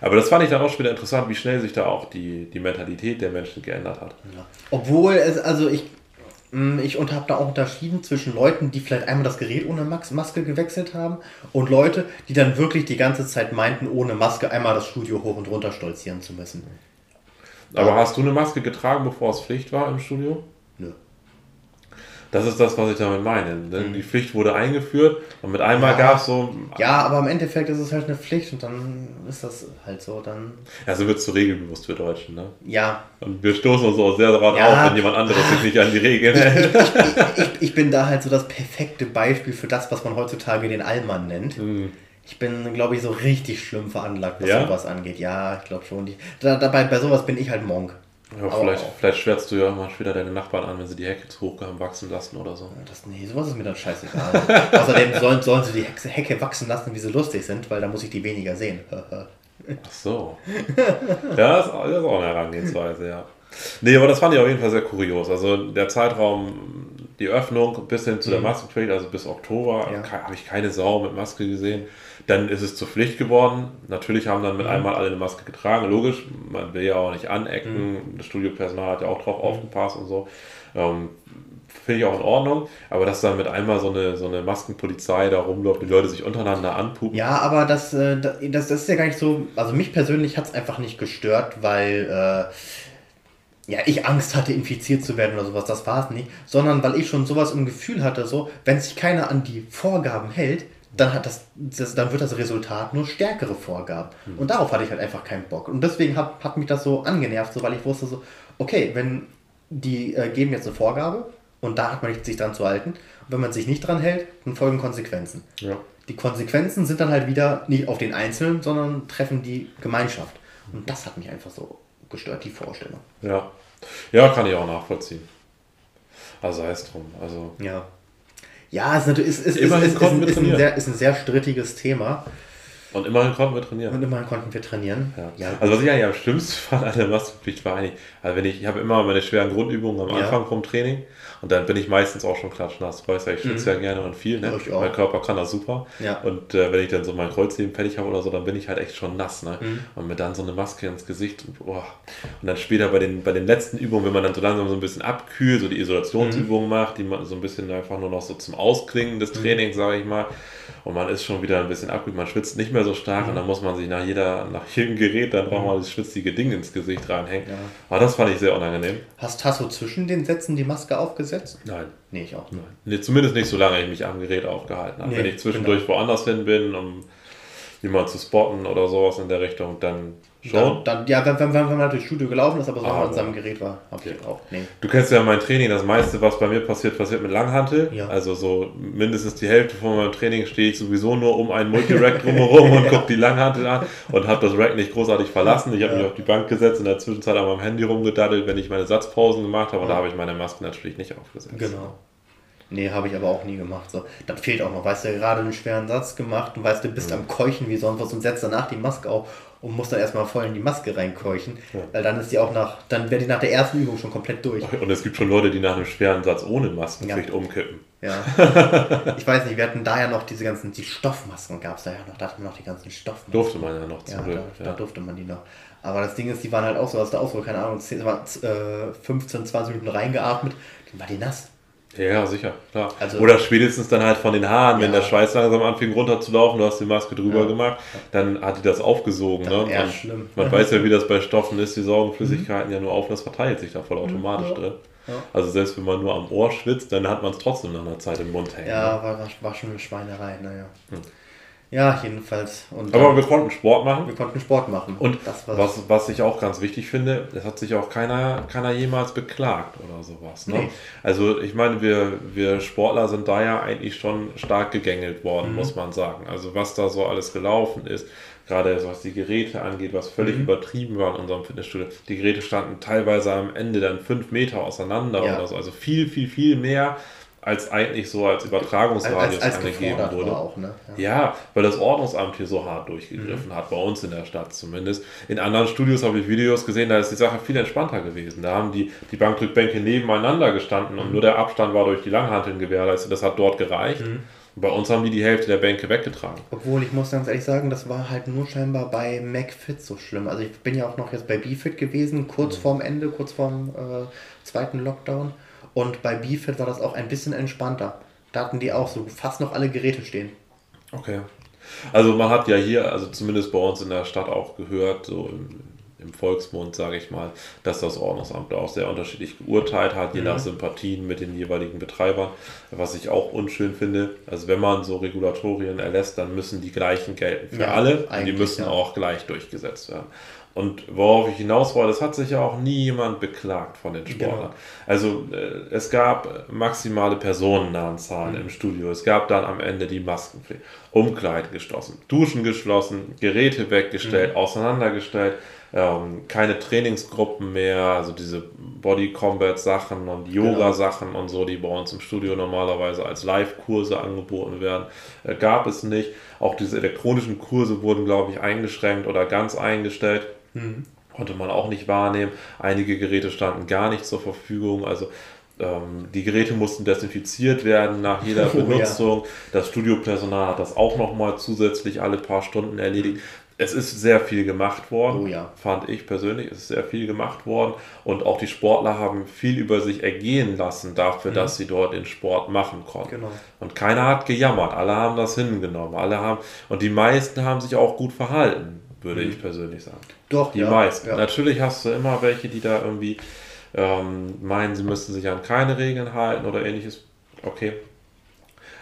Aber das fand ich dann auch schon wieder interessant, wie schnell sich da auch die, die Mentalität der Menschen geändert hat. Obwohl es, also ich, mh, ich und habe da auch unterschieden zwischen Leuten, die vielleicht einmal das Gerät ohne Maske gewechselt haben und Leute, die dann wirklich die ganze Zeit meinten, ohne Maske einmal das Studio hoch und runter stolzieren zu müssen. Aber hast du eine Maske getragen, bevor es Pflicht war im Studio? Das ist das, was ich damit meine. ne? Die Pflicht wurde eingeführt und mit einmal Mhm. Ja. gab es so, Ja, aber im Endeffekt ist es halt eine Pflicht und dann ist das halt so, dann, also wird es so regelbewusst für Deutschen. Ne? ja. Und wir stoßen uns auch sehr daran Ja. auf, wenn jemand anderes sich nicht an die Regeln hält. Ich, ich bin da halt so das perfekte Beispiel für das, was man heutzutage den Allmann nennt. Ich bin, glaube ich, so richtig schlimm veranlagt, was Ja? sowas angeht. Ja, ich glaube schon. Ich, da, dabei, bei sowas bin ich halt Monk. Ja, Aber vielleicht, vielleicht schwärzt du ja mal später deine Nachbarn an, wenn sie die Hecke zu hoch haben wachsen lassen oder so. Das, nee, sowas ist mir dann scheißegal. (laughs) Außerdem sollen, sollen sie die Hexe, Hecke wachsen lassen, wie sie lustig sind, weil da muss ich die weniger sehen. (laughs) Ach so. ja, das ist, auch- das ist auch eine Herangehensweise, ja. Nee, aber das fand ich auf jeden Fall sehr kurios. Also der Zeitraum, die Öffnung bis hin zu der Maskenpflicht, also bis Oktober, Mhm. Ja. habe ich keine Sau mit Maske gesehen. Dann ist es zur Pflicht geworden. Natürlich haben dann mit Mhm. einmal alle eine Maske getragen. Logisch, man will ja auch nicht anecken. Mhm. Das Studiopersonal hat ja auch drauf aufgepasst und so. Ähm, finde ich auch in Ordnung, aber dass dann mit einmal so eine, so eine Maskenpolizei da rumläuft, die Leute sich untereinander anpuppen. Ja, aber das, äh, das, das ist ja gar nicht so, also mich persönlich hat es einfach nicht gestört, weil äh, ja, ich Angst hatte, infiziert zu werden oder sowas, das war es nicht, sondern weil ich schon sowas im Gefühl hatte, so, wenn sich keiner an die Vorgaben hält, dann, hat das, das, dann wird das Resultat nur stärkere Vorgaben. Mhm. Und darauf hatte ich halt einfach keinen Bock. Und deswegen hat, hat mich das so angenervt, so, weil ich wusste so, okay, wenn die äh, geben jetzt eine Vorgabe und da hat man nicht sich dran zu halten. Und wenn man sich nicht dran hält, dann folgen Konsequenzen. Ja. Die Konsequenzen sind dann halt wieder nicht auf den Einzelnen, sondern treffen die Gemeinschaft. Und das hat mich einfach so gestört, die Vorstellung. Ja, ja kann ich auch nachvollziehen. Also sei es drum. Also ja. Ja, es ist, ist, ist, ist, ist, ist, ist, ein sehr, ist ein sehr strittiges Thema. Und immerhin konnten wir trainieren. Und immerhin konnten wir trainieren. Ja. ja. Also was ich eigentlich am schlimmsten (laughs) fand an der Maskenpflicht war eigentlich, also wenn ich, ich habe immer meine schweren Grundübungen am Anfang ja. vom Training und dann bin ich meistens auch schon klatschnass. Du weißt ja, ich schwitze mhm. ja gerne und viel. Ne? Mein Körper kann das super. Ja. Und äh, wenn ich dann so mein Kreuzheben fertig habe oder so, dann bin ich halt echt schon nass. Ne? Mhm. Und mir dann so eine Maske ins Gesicht und, oh. und dann später bei den, bei den letzten Übungen, wenn man dann so langsam so ein bisschen abkühlt, so die Isolationsübungen mhm. macht, die man so ein bisschen einfach nur noch so zum Ausklingen des mhm. Trainings, sage ich mal. Und man ist schon wieder ein bisschen abkühlt, man schwitzt nicht mehr so stark und mhm. dann muss man sich nach jeder, nach jedem Gerät dann auch mhm. das schwitzige Ding ins Gesicht reinhängen. Ja. Aber das fand ich sehr unangenehm. Hast, du zwischen den Sätzen die Maske aufgesetzt? Nein. Nee, ich auch. Nein. Nee, zumindest nicht, solange ich mich am Gerät aufgehalten habe. Nee, Wenn ich zwischendurch genau. woanders hin bin, um jemanden zu spotten oder sowas in der Richtung, dann Schon? Dann, ja, wenn, wenn, wenn man halt durchs Studio gelaufen ist, aber so ah, an seinem Gerät war, habe ich auch. Nee. Du kennst ja mein Training, das meiste, was bei mir passiert, passiert mit Langhantel. Ja. Also so mindestens die Hälfte von meinem Training stehe ich sowieso nur um einen Multirack drumherum (laughs) und ja. gucke die Langhantel an und habe das Rack nicht großartig verlassen. Ich habe ja. mich auf die Bank gesetzt, in der Zwischenzeit an meinem Handy rumgedaddelt, wenn ich meine Satzpausen gemacht habe. Und da habe ich meine Maske natürlich nicht aufgesetzt. Genau. Nee, habe ich aber auch nie gemacht. So, dann fehlt auch noch, weißt du, gerade einen schweren Satz gemacht und weißt du, bist mhm. am Keuchen wie sonst was und setzt danach die Maske auf und muss dann erstmal voll in die Maske reinkeuchen, ja. weil dann ist die auch nach, dann wäre die nach der ersten Übung schon komplett durch. (laughs) Und es gibt schon Leute, die nach einem schweren Satz ohne Maskenpflicht ja. umkippen. Ja. (laughs) ich weiß nicht, wir hatten da ja noch diese ganzen, die Stoffmasken gab es da ja noch, da hatten wir noch die ganzen Stoffmasken. Durfte man ja noch zurück. Ja, da, ja. da durfte man die noch. Aber das Ding ist, die waren halt auch so, was da auch so, keine Ahnung, 10, 15, 20 Minuten reingeatmet, dann war die nass. Ja, sicher, klar. Also, Oder spätestens dann halt von den Haaren, ja. wenn der Schweiß langsam anfing runterzulaufen, du hast die Maske drüber ja. gemacht, dann hat die das aufgesogen. Dann ne? Man, schlimm. man (laughs) weiß ja, wie das bei Stoffen ist, die saugen Flüssigkeiten mhm. ja nur auf und das verteilt sich da voll automatisch drin. Also selbst wenn man nur am Ohr schwitzt, dann hat man es trotzdem nach einer Zeit im Mund hängen. Ja, ne? war, war schon eine Schweinerei, naja. Hm. Ja, jedenfalls. Und Aber wir konnten Sport machen. Wir konnten Sport machen. Und was, was ich auch ganz wichtig finde, es hat sich auch keiner, keiner jemals beklagt oder sowas. Ne? Nee. Also ich meine, wir, wir Sportler sind da ja eigentlich schon stark gegängelt worden, mhm. muss man sagen. Also was da so alles gelaufen ist, gerade was die Geräte angeht, was völlig mhm. übertrieben war in unserem Fitnessstudio. Die Geräte standen teilweise am Ende dann fünf Meter auseinander ja. oder so. Also viel, viel, viel mehr als eigentlich so als Übertragungsradius als, als angegeben wurde. Auch, ne? ja. ja. weil das Ordnungsamt hier so hart durchgegriffen mhm. hat, bei uns in der Stadt zumindest. In anderen Studios habe ich Videos gesehen, da ist die Sache viel entspannter gewesen. Da haben die, die Bankdrückbänke nebeneinander gestanden mhm. und nur der Abstand war durch die Langhanteln gewährleistet. Das hat dort gereicht. Mhm. Bei uns haben die die Hälfte der Bänke weggetragen. Obwohl, ich muss ganz ehrlich sagen, das war halt nur scheinbar bei MacFit so schlimm. Also ich bin ja auch noch jetzt bei BFit gewesen, kurz mhm. vorm Ende, kurz vorm äh, zweiten Lockdown. Und bei BFit war das auch ein bisschen entspannter. Da hatten die auch so fast noch alle Geräte stehen. Okay. Also man hat ja hier, also zumindest bei uns in der Stadt auch gehört, so im, im Volksmund, sage ich mal, dass das Ordnungsamt auch sehr unterschiedlich geurteilt hat, je mhm. nach Sympathien mit den jeweiligen Betreibern, was ich auch unschön finde. Also wenn man so Regulatorien erlässt, dann müssen die gleichen gelten für ja, alle und die müssen ja. auch gleich durchgesetzt werden. Und worauf ich hinaus wollte, es hat sich ja auch nie jemand beklagt von den Sportlern. Genau. Also äh, es gab maximale Personennahenzahlen mhm. im Studio. Es gab dann am Ende die Maskenpflicht. Umkleiden geschlossen, Duschen geschlossen, Geräte weggestellt, mhm. auseinandergestellt. Ähm, keine Trainingsgruppen mehr, also diese Body Combat Sachen und Yoga Sachen genau. und so, die bei uns im Studio normalerweise als Live-Kurse angeboten werden, äh, gab es nicht. Auch diese elektronischen Kurse wurden, glaube ich, eingeschränkt oder ganz eingestellt. Mhm. Konnte man auch nicht wahrnehmen. Einige Geräte standen gar nicht zur Verfügung. Also ähm, die Geräte mussten desinfiziert werden nach jeder (laughs) oh, Benutzung. Ja. Das Studiopersonal hat das auch nochmal zusätzlich alle paar Stunden erledigt. es ist sehr viel gemacht worden, Oh ja. fand ich persönlich. Es ist sehr viel gemacht worden und auch die Sportler haben viel über sich ergehen lassen dafür, dass sie dort den Sport machen konnten. Genau. Und keiner hat gejammert, alle haben das hingenommen, alle haben und die meisten haben sich auch gut verhalten, würde ich persönlich sagen. Doch, Die ja, meisten. ja. Natürlich hast du immer welche, die da irgendwie ähm, meinen, sie müssten sich an keine Regeln halten oder ähnliches. Okay.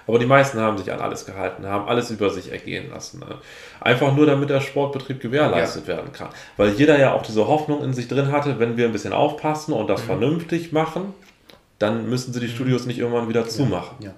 Aber die meisten haben sich an alles gehalten, haben alles über sich ergehen lassen. Ne? Einfach nur, damit der Sportbetrieb gewährleistet werden kann. Weil jeder ja auch diese Hoffnung in sich drin hatte, wenn wir ein bisschen aufpassen und Mhm. das vernünftig machen, dann müssen sie die Studios nicht irgendwann wieder zumachen. Ja.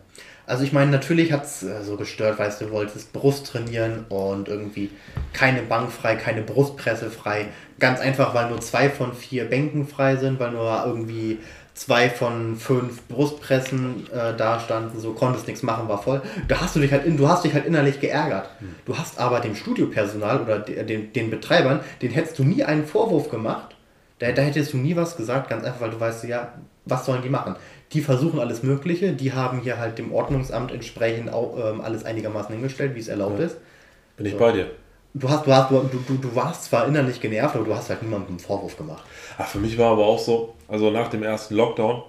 Also ich meine, natürlich hat es äh, so gestört, weißt du, wolltest Brust trainieren und irgendwie keine Bank frei, keine Brustpresse frei. Ganz einfach, weil nur zwei von vier Bänken frei sind, weil nur irgendwie zwei von fünf Brustpressen äh, da standen, so konntest nichts machen, war voll. Da hast du dich halt, in, du hast dich halt innerlich geärgert. Du hast aber dem Studiopersonal oder de, den, den Betreibern, den hättest du nie einen Vorwurf gemacht. Da, da hättest du nie was gesagt, ganz einfach, weil du weißt, ja, was sollen die machen? Die versuchen alles Mögliche, die haben hier halt dem Ordnungsamt entsprechend auch, ähm, alles einigermaßen hingestellt, wie es erlaubt ist. Bin ich bei dir. Du, hast, du, hast, du, du, du warst zwar innerlich genervt, aber du hast halt niemandem einen Vorwurf gemacht. Ach, für mich war aber auch so, also nach dem ersten Lockdown,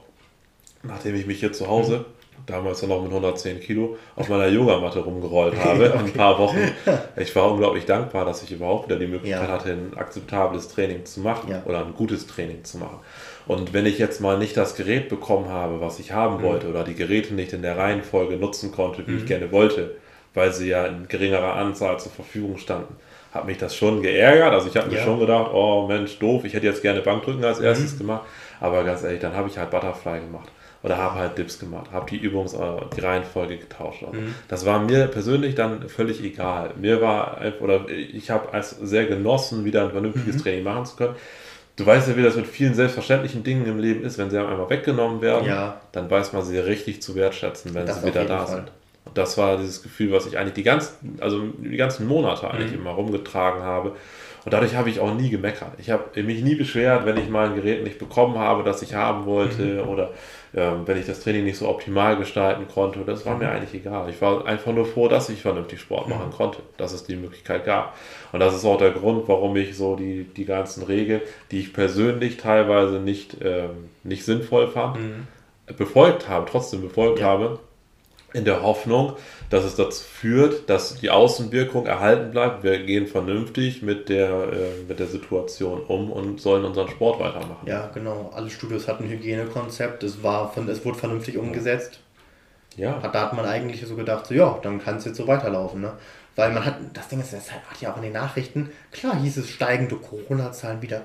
nachdem ich mich hier zu Hause, damals ja noch mit 110 Kilo, auf meiner Yogamatte rumgerollt (laughs) habe, ein paar Wochen, (laughs) ich war unglaublich dankbar, dass ich überhaupt wieder die Möglichkeit Ja. hatte, ein akzeptables Training zu machen Ja. oder ein gutes Training zu machen. Und wenn ich jetzt mal nicht das Gerät bekommen habe, was ich haben wollte, oder die Geräte nicht in der Reihenfolge nutzen konnte, wie ich gerne wollte, weil sie ja in geringerer Anzahl zur Verfügung standen, hat mich das schon geärgert. Also ich habe mir Ja. schon gedacht, oh Mensch, doof, ich hätte jetzt gerne Bankdrücken als erstes gemacht. Aber ganz ehrlich, dann habe ich halt Butterfly gemacht. Oder habe halt Dips gemacht, habe die Übungs-, äh, die Reihenfolge getauscht. Also Das war mir persönlich dann völlig egal. Mir war, einfach- oder ich habe es sehr genossen, wieder ein vernünftiges Training machen zu können. Du weißt ja, wie das mit vielen selbstverständlichen Dingen im Leben ist. Wenn sie einmal weggenommen werden, Ja. dann weiß man sie richtig zu wertschätzen, wenn Das sie wieder da Fall. sind. Und das war dieses Gefühl, was ich eigentlich die ganzen, also die ganzen Monate eigentlich Mhm. immer rumgetragen habe. Und dadurch habe ich auch nie gemeckert. Ich habe mich nie beschwert, wenn ich mal ein Gerät nicht bekommen habe, das ich haben wollte, Mhm. oder ähm, wenn ich das Training nicht so optimal gestalten konnte. Das war Mhm. mir eigentlich egal. Ich war einfach nur froh, dass ich vernünftig Sport machen konnte, dass es die Möglichkeit gab. Und das ist auch der Grund, warum ich so die, die ganzen Regeln, die ich persönlich teilweise nicht, ähm, nicht sinnvoll fand, befolgt habe, trotzdem befolgt Ja. habe, in der Hoffnung, dass es dazu führt, dass die Außenwirkung erhalten bleibt. Wir gehen vernünftig mit der, äh, mit der Situation um und sollen unseren Sport weitermachen. Ja, genau. Alle Studios hatten ein Hygienekonzept, es, war, von- es wurde vernünftig umgesetzt. Ja. Hat, da hat man eigentlich so gedacht, so ja, dann kann es jetzt so weiterlaufen, ne? Weil man hat, das Ding ist, das hat ja auch in den Nachrichten, klar hieß es steigende Corona-Zahlen wieder,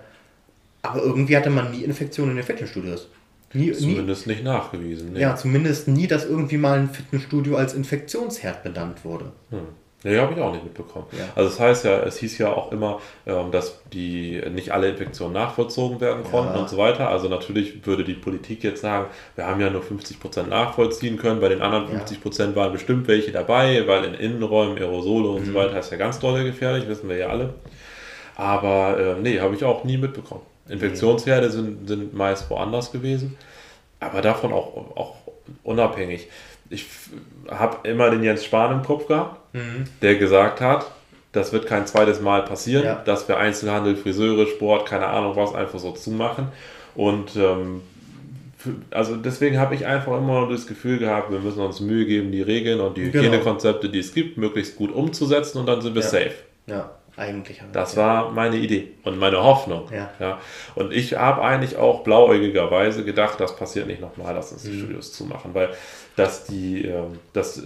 aber irgendwie hatte man nie Infektionen in den Fitnessstudios. Nie, nie, Zumindest nicht nachgewiesen. Nee. ja, zumindest nie, dass irgendwie mal ein Fitnessstudio als Infektionsherd benannt wurde. Hm. Nee, habe ich auch nicht mitbekommen. Ja. Also das heißt ja, es hieß ja auch immer, ähm, dass die nicht alle Infektionen nachvollzogen werden konnten Ja. und so weiter. Also natürlich würde die Politik jetzt sagen, wir haben ja nur 50% nachvollziehen können, bei den anderen Ja. 50% waren bestimmt welche dabei, weil in Innenräumen Aerosole und Mhm. so weiter ist ja ganz doll gefährlich, wissen wir ja alle. Aber äh, nee, habe ich auch nie mitbekommen. Infektionsherde sind, sind meist woanders gewesen, aber davon auch, auch unabhängig. Ich habe immer den Jens Spahn im Kopf gehabt, der gesagt hat, das wird kein zweites Mal passieren, Ja. dass wir Einzelhandel, Friseure, Sport, keine Ahnung was, einfach so zumachen. Und ähm, also deswegen habe ich einfach immer nur das Gefühl gehabt, wir müssen uns Mühe geben, die Regeln und die Genau. Hygienekonzepte, die es gibt, möglichst gut umzusetzen und dann sind wir Ja. safe. Ja, eigentlich. Das ja. war meine Idee und meine Hoffnung. Ja. Und ich habe eigentlich auch blauäugigerweise gedacht, das passiert nicht nochmal, dass uns Mhm. die Studios zumachen, weil dass die, ähm, dass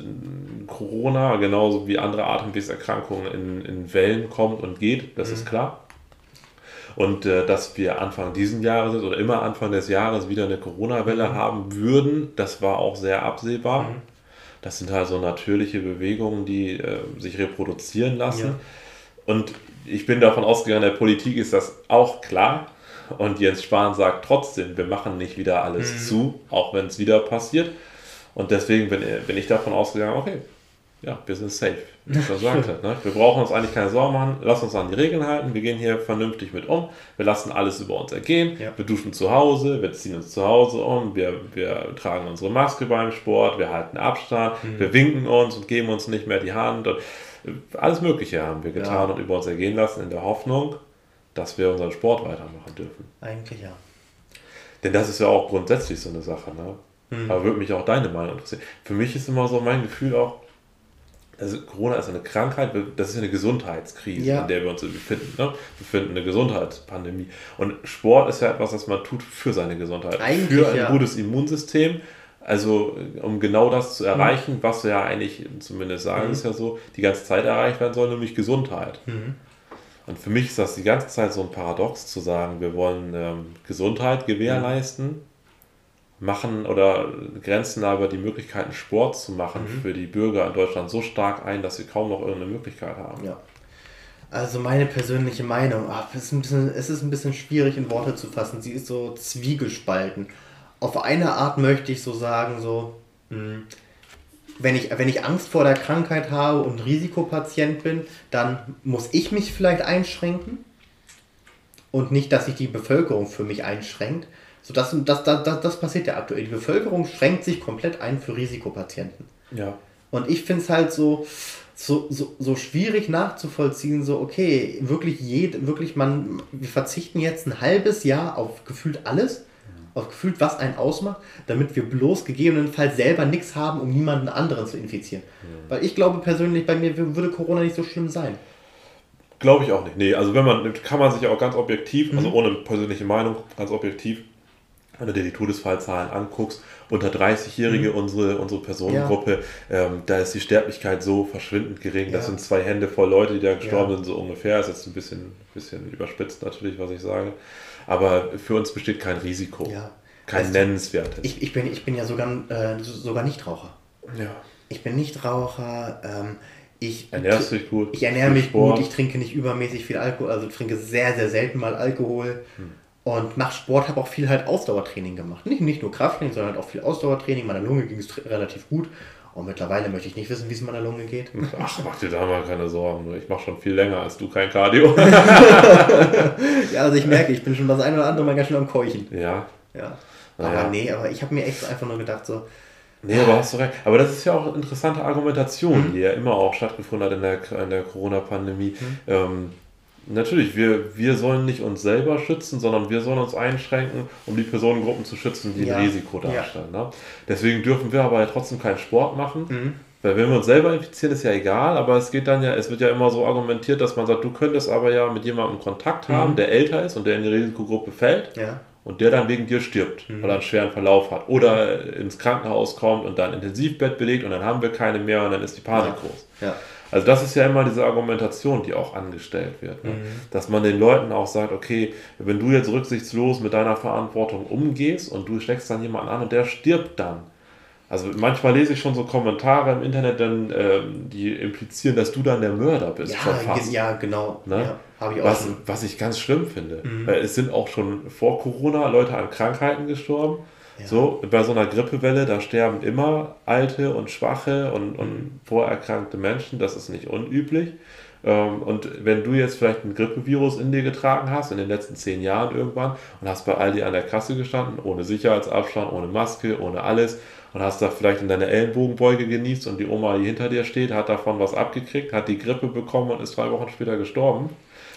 Corona genauso wie andere Atemwegserkrankungen in, in Wellen kommt und geht, das Mhm. ist klar. Und äh, dass wir Anfang diesen Jahres oder immer Anfang des Jahres wieder eine Mhm. Corona-Welle haben würden, das war auch sehr absehbar. Das sind halt so natürliche Bewegungen, die äh, sich reproduzieren lassen. Ja. Und ich bin davon ausgegangen, der Politik ist das auch klar. Und Jens Spahn sagt trotzdem, wir machen nicht wieder alles Mhm. zu, auch wenn es wieder passiert. Und deswegen bin, bin ich davon ausgegangen, okay, ja, wir sind safe, wie ich schon sagte. Ne? Wir brauchen uns eigentlich keine Sorgen machen, lass uns an die Regeln halten, wir gehen hier vernünftig mit um, wir lassen alles über uns ergehen, Ja. wir duschen zu Hause, wir ziehen uns zu Hause um, wir, wir tragen unsere Maske beim Sport, wir halten Abstand, Mhm. wir winken uns und geben uns nicht mehr die Hand. Und alles Mögliche haben wir getan Ja. und über uns ergehen lassen in der Hoffnung, dass wir unseren Sport weitermachen dürfen. Eigentlich ja. Denn das ist ja auch grundsätzlich so eine Sache. Ne? Aber würde mich auch deine Meinung interessieren. Für mich ist immer so mein Gefühl auch, also Corona ist eine Krankheit, das ist eine Gesundheitskrise, Ja. in der wir uns befinden. Ne? Wir befinden eine Gesundheitspandemie. Und Sport ist ja etwas, was man tut für seine Gesundheit. Eigentlich für ein ja. gutes Immunsystem. Also um genau das zu erreichen, was ja eigentlich, zumindest sagen es ja so, die ganze Zeit erreicht werden soll, nämlich Gesundheit. Und für mich ist das die ganze Zeit so ein Paradox zu sagen, wir wollen ähm, Gesundheit gewährleisten, machen oder grenzen aber die Möglichkeiten, Sport zu machen für die Bürger in Deutschland so stark ein, dass sie kaum noch irgendeine Möglichkeit haben. Ja. Also meine persönliche Meinung, es, ist ein bisschen, es ist ein bisschen schwierig in Worte zu fassen. Sie ist so zwiegespalten. Auf eine Art möchte ich so sagen, so, mh, wenn ich, wenn ich Angst vor der Krankheit habe und Risikopatient bin, dann muss ich mich vielleicht einschränken und nicht, dass sich die Bevölkerung für mich einschränkt. So, das, das, das, das, das passiert ja aktuell. Die Bevölkerung schränkt sich komplett ein für Risikopatienten. Ja. Und ich finde es halt so, so, so, so schwierig nachzuvollziehen, so, okay, wirklich jed, wirklich man, wir verzichten jetzt ein halbes Jahr auf gefühlt alles, auf gefühlt, was einen ausmacht, damit wir bloß gegebenenfalls selber nichts haben, um niemanden anderen zu infizieren. Weil ich glaube persönlich, bei mir würde Corona nicht so schlimm sein. Glaube ich auch nicht. Nee, also wenn man, kann man sich auch ganz objektiv, Mhm. also ohne persönliche Meinung, ganz objektiv, wenn du dir die Todesfallzahlen anguckst, unter 30-Jährige, unsere, unsere Personengruppe, ähm, da ist die Sterblichkeit so verschwindend gering. Das Ja. sind zwei Hände voll Leute, die da gestorben Ja. sind, so ungefähr. Ist jetzt ein bisschen, bisschen überspitzt natürlich, was ich sage. Aber für uns besteht kein Risiko. Ja. Kein Weißt du, nennenswertes. Ich, ich, bin, ich bin ja sogar, äh, so- sogar Nichtraucher. ja. Ich bin Nichtraucher, ähm, ich Ernährst dich gut? Ich ernähre mich Sport? gut, ich trinke nicht übermäßig viel Alkohol, also trinke sehr, sehr selten mal Alkohol Hm. und mache Sport, habe auch viel halt Ausdauertraining gemacht. Nicht, nicht nur Krafttraining, sondern halt auch viel Ausdauertraining. Meiner Lunge ging es relativ gut und mittlerweile möchte ich nicht wissen, wie es meiner Lunge geht. Ach, mach dir da mal keine Sorgen. Ich mache schon viel länger als du kein Cardio. (laughs) ja, also ich merke, ich bin schon das eine oder andere Mal ganz schön am Keuchen. ja. Ja. Naja. Aber nee, aber ich habe mir echt einfach nur gedacht, so, Nee, aber hast du recht. Aber das ist ja auch eine interessante Mhm. Argumentation, die ja immer auch stattgefunden hat in der, in der Corona-Pandemie. Mhm. Ähm, natürlich, wir, wir sollen nicht uns selber schützen, sondern wir sollen uns einschränken, um die Personengruppen zu schützen, die Ja. ein Risiko Ja. darstellen. Ne? Deswegen dürfen wir aber ja trotzdem keinen Sport machen. Mhm. Weil wenn wir uns selber infizieren, ist ja egal, aber es geht dann ja, es wird ja immer so argumentiert, dass man sagt, du könntest aber ja mit jemandem Kontakt haben, der älter ist und der in die Risikogruppe fällt ja. und der dann wegen dir stirbt, weil er einen schweren Verlauf hat oder ins Krankenhaus kommt und dann Intensivbett belegt und dann haben wir keine mehr und dann ist die Panik groß. Ja. Also das ist ja immer diese Argumentation, die auch angestellt wird. Ne? Dass man den Leuten auch sagt, okay, wenn du jetzt rücksichtslos mit deiner Verantwortung umgehst und du steckst dann jemanden an und der stirbt dann. Also manchmal lese ich schon so Kommentare im Internet, dann, ähm, die implizieren, dass du dann der Mörder bist. Ja, ja, genau. Ne? Ja, ich Was, was ich ganz schlimm finde. Mhm. Weil es sind auch schon vor Corona Leute an Krankheiten gestorben. So, bei so einer Grippewelle, da sterben immer alte und schwache und, Mhm. und vorerkrankte Menschen. Das ist nicht unüblich. Ähm, Und wenn du jetzt vielleicht ein Grippevirus in dir getragen hast, in den letzten zehn Jahren irgendwann, und hast bei Aldi an der Kasse gestanden, ohne Sicherheitsabstand, ohne Maske, ohne alles, und hast da vielleicht in deiner Ellenbogenbeuge genießt und die Oma, die hinter dir steht, hat davon was abgekriegt, hat die Grippe bekommen und ist drei Wochen später gestorben,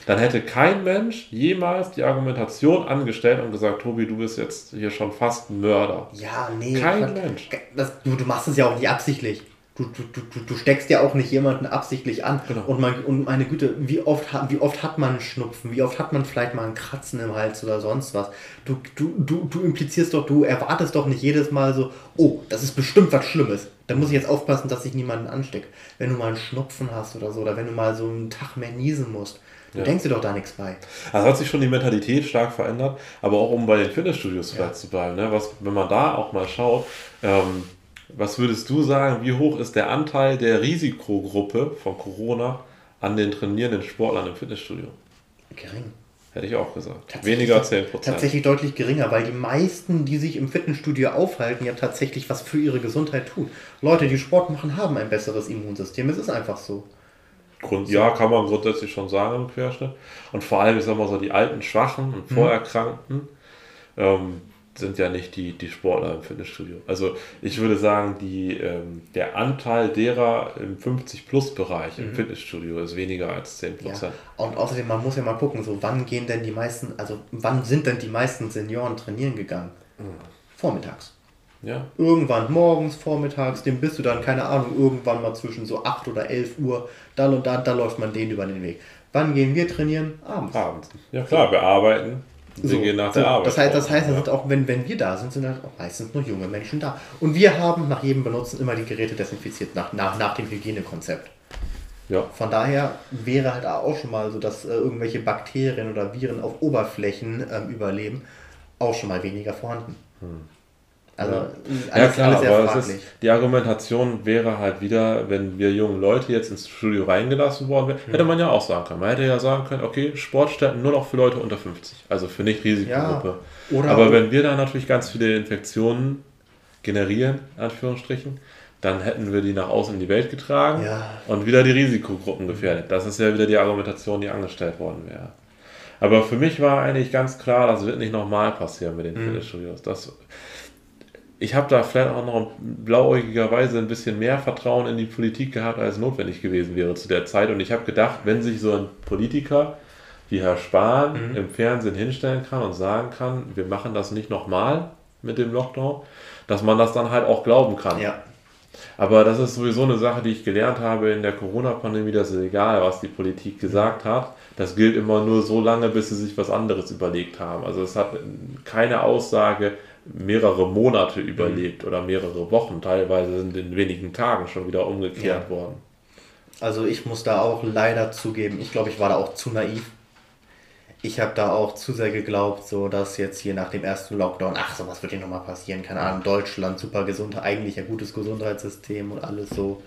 dann hätte kein Mensch jemals die Argumentation angestellt und gesagt, Tobi, du bist jetzt hier schon fast ein Mörder. Ja, nee. Kein. Mensch. Das, du, du machst es ja auch nicht absichtlich. Du, du, du, du- steckst ja auch nicht jemanden absichtlich an. Genau. Und, man, und meine Güte, wie oft, hat- wie oft hat man einen Schnupfen? Wie oft hat man vielleicht mal einen Kratzen im Hals oder sonst was? Du, du, du, du implizierst doch, du erwartest doch nicht jedes Mal so, oh, das ist bestimmt was Schlimmes. Da muss ich jetzt aufpassen, dass ich niemanden anstecke. Wenn du mal einen Schnupfen hast oder so, oder wenn du mal so einen Tag mehr niesen musst, du Ja. denkst dir doch da nichts bei. Also hat sich schon die Mentalität stark verändert, aber auch um bei den Fitnessstudios vielleicht zu bleiben, ne? was, wenn man da auch mal schaut, ähm, was würdest du sagen, wie hoch ist der Anteil der Risikogruppe von Corona an den trainierenden Sportlern im Fitnessstudio? Gering. Hätte ich auch gesagt. Weniger als 10 Prozent. Tatsächlich deutlich geringer, weil die meisten, die sich im Fitnessstudio aufhalten, ja tatsächlich was für ihre Gesundheit tun. Leute, die Sport machen, haben ein besseres Immunsystem. Es ist einfach so. Grund, ja, kann man grundsätzlich schon sagen im Querschnitt. Und vor allem, ich sag mal so, die alten, schwachen und Vorerkrankten, ähm, sind ja nicht die, die Sportler im Fitnessstudio. Also ich würde sagen, die, ähm, der Anteil derer im 50-Plus-Bereich im mhm. Fitnessstudio ist weniger als 10%. Ja. Und außerdem, man muss ja mal gucken, so wann gehen denn die meisten, also wann sind denn die meisten Senioren trainieren gegangen? Mhm. Vormittags. Ja. Irgendwann morgens, vormittags, dem bist du dann, keine Ahnung, irgendwann mal zwischen so 8 oder 11 Uhr, da und da, da läuft man denen über den Weg. Wann gehen wir trainieren? Abends. Abends. Ja klar, wir arbeiten. Wir so, gehen nach der so, Arbeit. Das heißt, das heißt, ja. sind auch, wenn, wenn wir da sind, sind halt auch meistens nur junge Menschen da. Und wir haben nach jedem Benutzen immer die Geräte desinfiziert, nach, nach, nach dem Hygienekonzept. Ja. Von daher wäre halt auch schon mal so, dass äh, irgendwelche Bakterien oder Viren auf Oberflächen ähm, überleben, auch schon mal weniger vorhanden. Hm. Also alles, ja klar, aber ist, die Argumentation wäre halt wieder, wenn wir jungen Leute jetzt ins Studio reingelassen worden wären, hätte man ja auch sagen können. Man hätte ja sagen können, okay, Sportstätten nur noch für Leute unter 50, also für nicht Risikogruppe. Ja, aber wenn wir da natürlich ganz viele Infektionen generieren, Anführungsstrichen, dann hätten wir die nach außen in die Welt getragen ja. und wieder die Risikogruppen gefährdet. Das ist ja wieder die Argumentation, die angestellt worden wäre. Aber für mich war eigentlich ganz klar, das wird nicht nochmal passieren mit den mhm. Fitnessstudios. Das, ich habe da vielleicht auch noch blauäugigerweise ein bisschen mehr Vertrauen in die Politik gehabt, als notwendig gewesen wäre zu der Zeit. Und ich habe gedacht, wenn sich so ein Politiker wie Herr Spahn mhm. im Fernsehen hinstellen kann und sagen kann, wir machen das nicht nochmal mit dem Lockdown, dass man das dann halt auch glauben kann. Ja. Aber das ist sowieso eine Sache, die ich gelernt habe in der Corona-Pandemie, das ist egal, was die Politik gesagt hat. Das gilt immer nur so lange, bis sie sich was anderes überlegt haben. Also es hat keine Aussage, mehrere Monate überlebt mhm. oder mehrere Wochen. Teilweise sind in wenigen Tagen schon wieder umgekehrt ja. worden. Also ich muss da auch leider zugeben, ich glaube, ich war da auch zu naiv. Ich habe da auch zu sehr geglaubt, so dass jetzt hier nach dem ersten Lockdown, ach, sowas wird hier nochmal passieren, keine Ahnung, Deutschland, super gesund, eigentlich ein gutes Gesundheitssystem und alles so.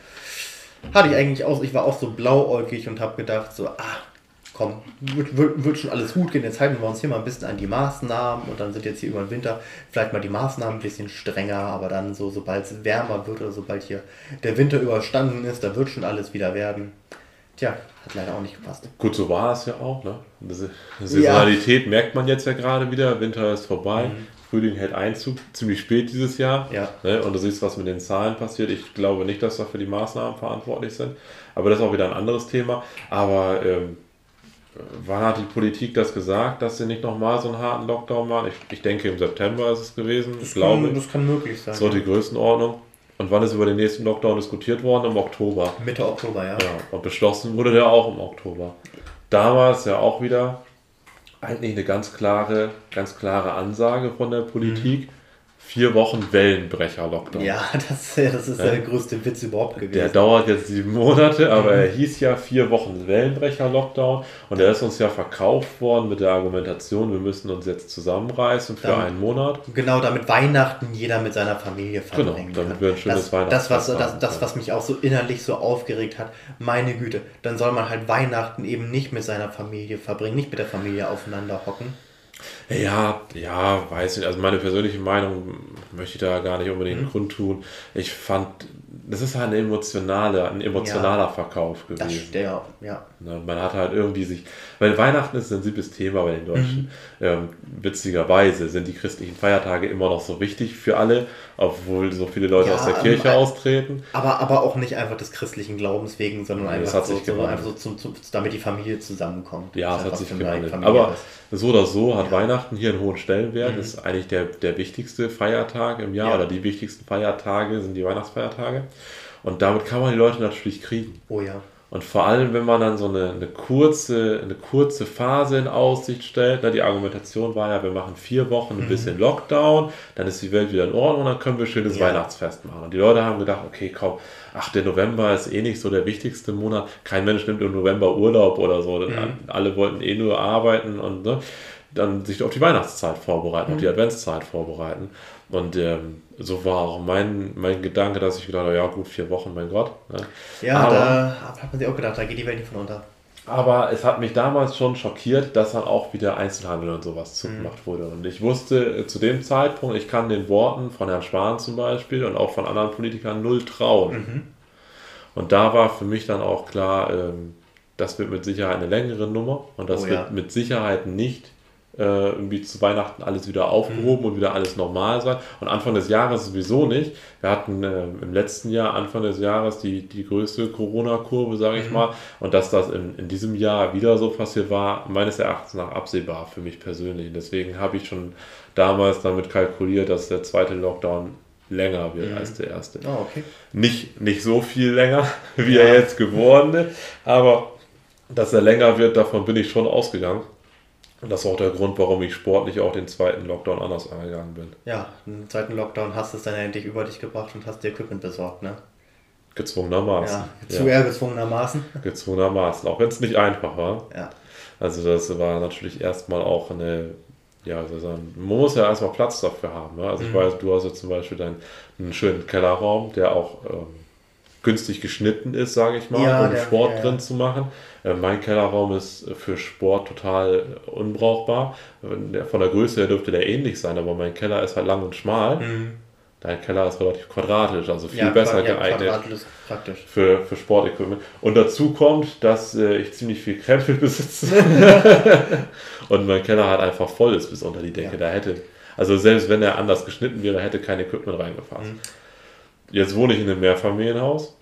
Hatte ich eigentlich auch, ich war auch so blauäugig und habe gedacht, so, ah, komm, wird, wird, wird, schon alles gut gehen. Jetzt halten wir uns hier mal ein bisschen an die Maßnahmen und dann sind jetzt hier über den Winter vielleicht mal die Maßnahmen ein bisschen strenger, aber dann so, sobald es wärmer wird oder sobald hier der Winter überstanden ist, da wird schon alles wieder werden. Tja, hat leider auch nicht gepasst. Gut, so war es ja auch. Ne? Saisonalität ja. merkt man jetzt ja gerade wieder. Winter ist vorbei. Mhm. Frühling hält Einzug, ziemlich spät dieses Jahr. Ja. Ne? Und du siehst, was mit den Zahlen passiert. Ich glaube nicht, dass dafür die Maßnahmen verantwortlich sind. Aber das ist auch wieder ein anderes Thema. Aber ähm, wann hat die Politik das gesagt, dass sie nicht nochmal so einen harten Lockdown machen? Ich, ich denke, im September ist es gewesen. Das, glaube kann, das kann möglich sein. So die Größenordnung. Und wann ist über den nächsten Lockdown diskutiert worden? Im Oktober. Mitte Oktober, ja. ja. Und beschlossen wurde der auch im Oktober. Damals ja auch wieder eigentlich eine ganz klare, ganz klare Ansage von der Politik. Mhm vier Wochen Wellenbrecher-Lockdown. Ja, das, das ist ja. der größte Witz überhaupt gewesen. Der dauert jetzt sieben Monate, aber mhm. er hieß ja vier Wochen Wellenbrecher-Lockdown und er ist uns ja verkauft worden mit der Argumentation, wir müssen uns jetzt zusammenreißen für damit, einen Monat. Genau, damit Weihnachten jeder mit seiner Familie verbringen Genau, damit wir ein schönes das, Weihnachten das, was, das, das, was mich auch so innerlich so aufgeregt hat, meine Güte, dann soll man halt Weihnachten eben nicht mit seiner Familie verbringen, nicht mit der Familie aufeinander hocken ja, ja, weiß nicht. Also meine persönliche Meinung möchte ich da gar nicht unbedingt mhm. kundtun. Ich fand, das ist halt eine emotionale, ein emotionaler ja, Verkauf gewesen. Das stimmt, ja. Ne, man hat halt irgendwie sich, weil Weihnachten ist ein sensibles Thema bei den Deutschen. Mhm. Ähm, witzigerweise sind die christlichen Feiertage immer noch so wichtig für alle, obwohl so viele Leute ja, aus der Kirche ähm, austreten. Aber, aber auch nicht einfach des christlichen Glaubens wegen, sondern einfach, so, so, einfach so, zum, zum, damit die Familie zusammenkommt. Ja, es hat sich gewandelt. Aber so oder so hat ja. Weihnachten hier einen hohen Stellenwert. Mhm. ist eigentlich der, der wichtigste Feiertag im Jahr ja. oder die wichtigsten Feiertage sind die Weihnachtsfeiertage. Und damit kann man die Leute natürlich kriegen. Oh ja. Und vor allem, wenn man dann so eine, eine, kurze, eine kurze Phase in Aussicht stellt, na, die Argumentation war ja, wir machen vier Wochen ein mhm. bisschen Lockdown, dann ist die Welt wieder in Ordnung, dann können wir schönes ja. Weihnachtsfest machen. Und die Leute haben gedacht, okay, komm, ach, der November ist eh nicht so der wichtigste Monat, kein Mensch nimmt im November Urlaub oder so, mhm. alle wollten eh nur arbeiten und ne, dann sich auf die Weihnachtszeit vorbereiten, mhm. auf die Adventszeit vorbereiten. Und ähm, so war auch mein, mein Gedanke, dass ich gedacht habe, ja gut, vier Wochen, mein Gott. Ne? Ja, aber, da hat man sich auch gedacht, da geht die Welt nicht von unter. Aber es hat mich damals schon schockiert, dass dann auch wieder Einzelhandel und sowas zugemacht mhm. wurde. Und ich wusste äh, zu dem Zeitpunkt, ich kann den Worten von Herrn Spahn zum Beispiel und auch von anderen Politikern null trauen. Mhm. Und da war für mich dann auch klar, ähm, das wird mit Sicherheit eine längere Nummer und das oh, wird ja. mit Sicherheit nicht irgendwie zu Weihnachten alles wieder aufgehoben mhm. und wieder alles normal sein. Und Anfang des Jahres sowieso nicht. Wir hatten äh, im letzten Jahr, Anfang des Jahres, die, die größte Corona-Kurve, sage ich mhm. mal. Und dass das in, in diesem Jahr wieder so passiert war, meines Erachtens nach absehbar für mich persönlich. Deswegen habe ich schon damals damit kalkuliert, dass der zweite Lockdown länger wird mhm. als der erste. Oh, okay. Nicht, nicht so viel länger, (laughs) wie ja. er jetzt geworden ist, aber dass er länger wird, davon bin ich schon ausgegangen. Und das ist auch der Grund, warum ich sportlich auch den zweiten Lockdown anders angegangen bin. Ja, im zweiten Lockdown hast du es dann endlich über dich gebracht und hast dir Equipment besorgt, ne? Gezwungenermaßen. Ja, zu ja. eher gezwungenermaßen. (laughs) Gezwungenermaßen, auch wenn es nicht einfach war. Ja. Also das war natürlich erstmal auch eine, ja, also man muss ja erstmal Platz dafür haben. Ne? Also mhm. ich weiß, du hast jetzt zum Beispiel deinen einen schönen Kellerraum, der auch ähm, günstig geschnitten ist, sage ich mal, ja, um der, Sport ja, drin zu machen. Äh, mein Kellerraum ist für Sport total unbrauchbar. Von der Größe her dürfte der ähnlich sein, aber mein Keller ist halt lang und schmal. Mhm. Dein Keller ist relativ quadratisch, also viel besser geeignet für, für Sportequipment. Und dazu kommt, dass äh, ich ziemlich viel Krempel (laughs) besitze (laughs) und mein Keller halt einfach voll ist bis unter die Decke. Da hätte, also selbst wenn er anders geschnitten wäre, hätte kein Equipment reingefasst. Mhm. Jetzt wohne ich in einem Mehrfamilienhaus.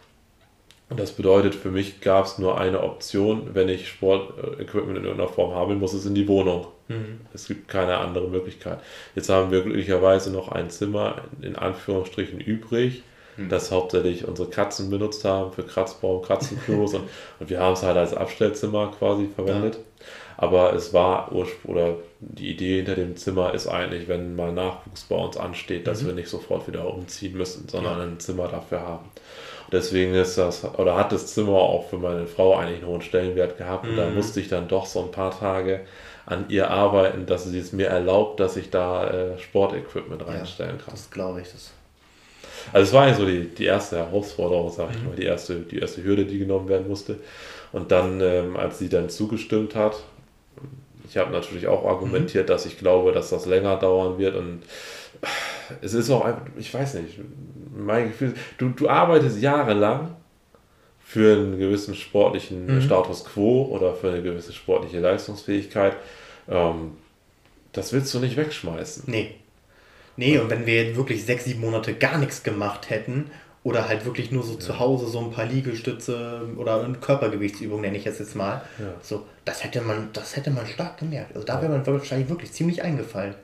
Und das bedeutet, für mich gab es nur eine Option, wenn ich Sportequipment in irgendeiner Form will, muss es in die Wohnung. Mhm. Es gibt keine andere Möglichkeit. Jetzt haben wir glücklicherweise noch ein Zimmer in Anführungsstrichen übrig, mhm. das hauptsächlich unsere Katzen benutzt haben für Kratzbaum, Katzenklos und, und wir haben es halt als Abstellzimmer quasi verwendet. Ja. Aber es war oder die Idee hinter dem Zimmer ist eigentlich, wenn mal Nachwuchs bei uns ansteht, dass mhm. wir nicht sofort wieder umziehen müssen, sondern ja. ein Zimmer dafür haben. Deswegen ist das, oder hat das Zimmer auch für meine Frau eigentlich einen hohen Stellenwert gehabt. Und da mhm. musste ich dann doch so ein paar Tage an ihr arbeiten, dass sie es mir erlaubt, dass ich da äh, Sportequipment reinstellen kann. das glaube ich. Das. Also es war ja so die, die erste Herausforderung, sag ich mhm. mal, die erste, die erste Hürde, die genommen werden musste. Und dann, ähm, als sie dann zugestimmt hat, ich habe natürlich auch argumentiert, dass ich glaube, dass das länger dauern wird und es ist auch einfach, ich weiß nicht, mein Gefühl, du, du arbeitest jahrelang für einen gewissen sportlichen mhm. Status quo oder für eine gewisse sportliche Leistungsfähigkeit. Ähm, das willst du nicht wegschmeißen. Nee. Nee, und wenn wir wirklich sechs, sieben Monate gar nichts gemacht hätten oder halt wirklich nur so ja. zu Hause so ein paar Liegestütze oder eine Körpergewichtsübung, nenne ich es jetzt mal. Ja. So, das hätte man, das hätte man stark gemerkt. Also da wäre man wahrscheinlich wirklich ziemlich eingefallen.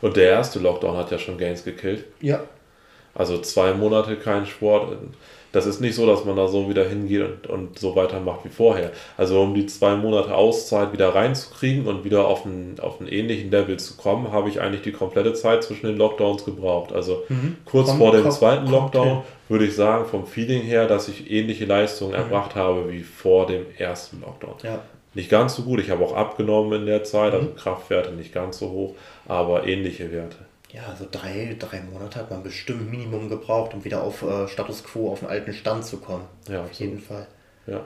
Und der erste Lockdown hat ja schon Gains gekillt. Ja. Also zwei Monate kein Sport. Das ist nicht so, dass man da so wieder hingeht und, und so weitermacht wie vorher. Also um die zwei Monate Auszeit wieder reinzukriegen und wieder auf einen, auf einen ähnlichen Level zu kommen, habe ich eigentlich die komplette Zeit zwischen den Lockdowns gebraucht. Also mhm. kurz komm, vor dem zweiten Lockdown würde ich sagen, vom Feeling her, dass ich ähnliche Leistungen mhm. erbracht habe wie vor dem ersten Lockdown. Ja. Nicht ganz so gut, ich habe auch abgenommen in der Zeit, also mhm. Kraftwerte nicht ganz so hoch, aber ähnliche Werte. Ja, also drei, drei Monate hat man bestimmt Minimum gebraucht, um wieder auf äh, Status Quo, auf den alten Stand zu kommen. Ja, auf jeden Fall. Ja.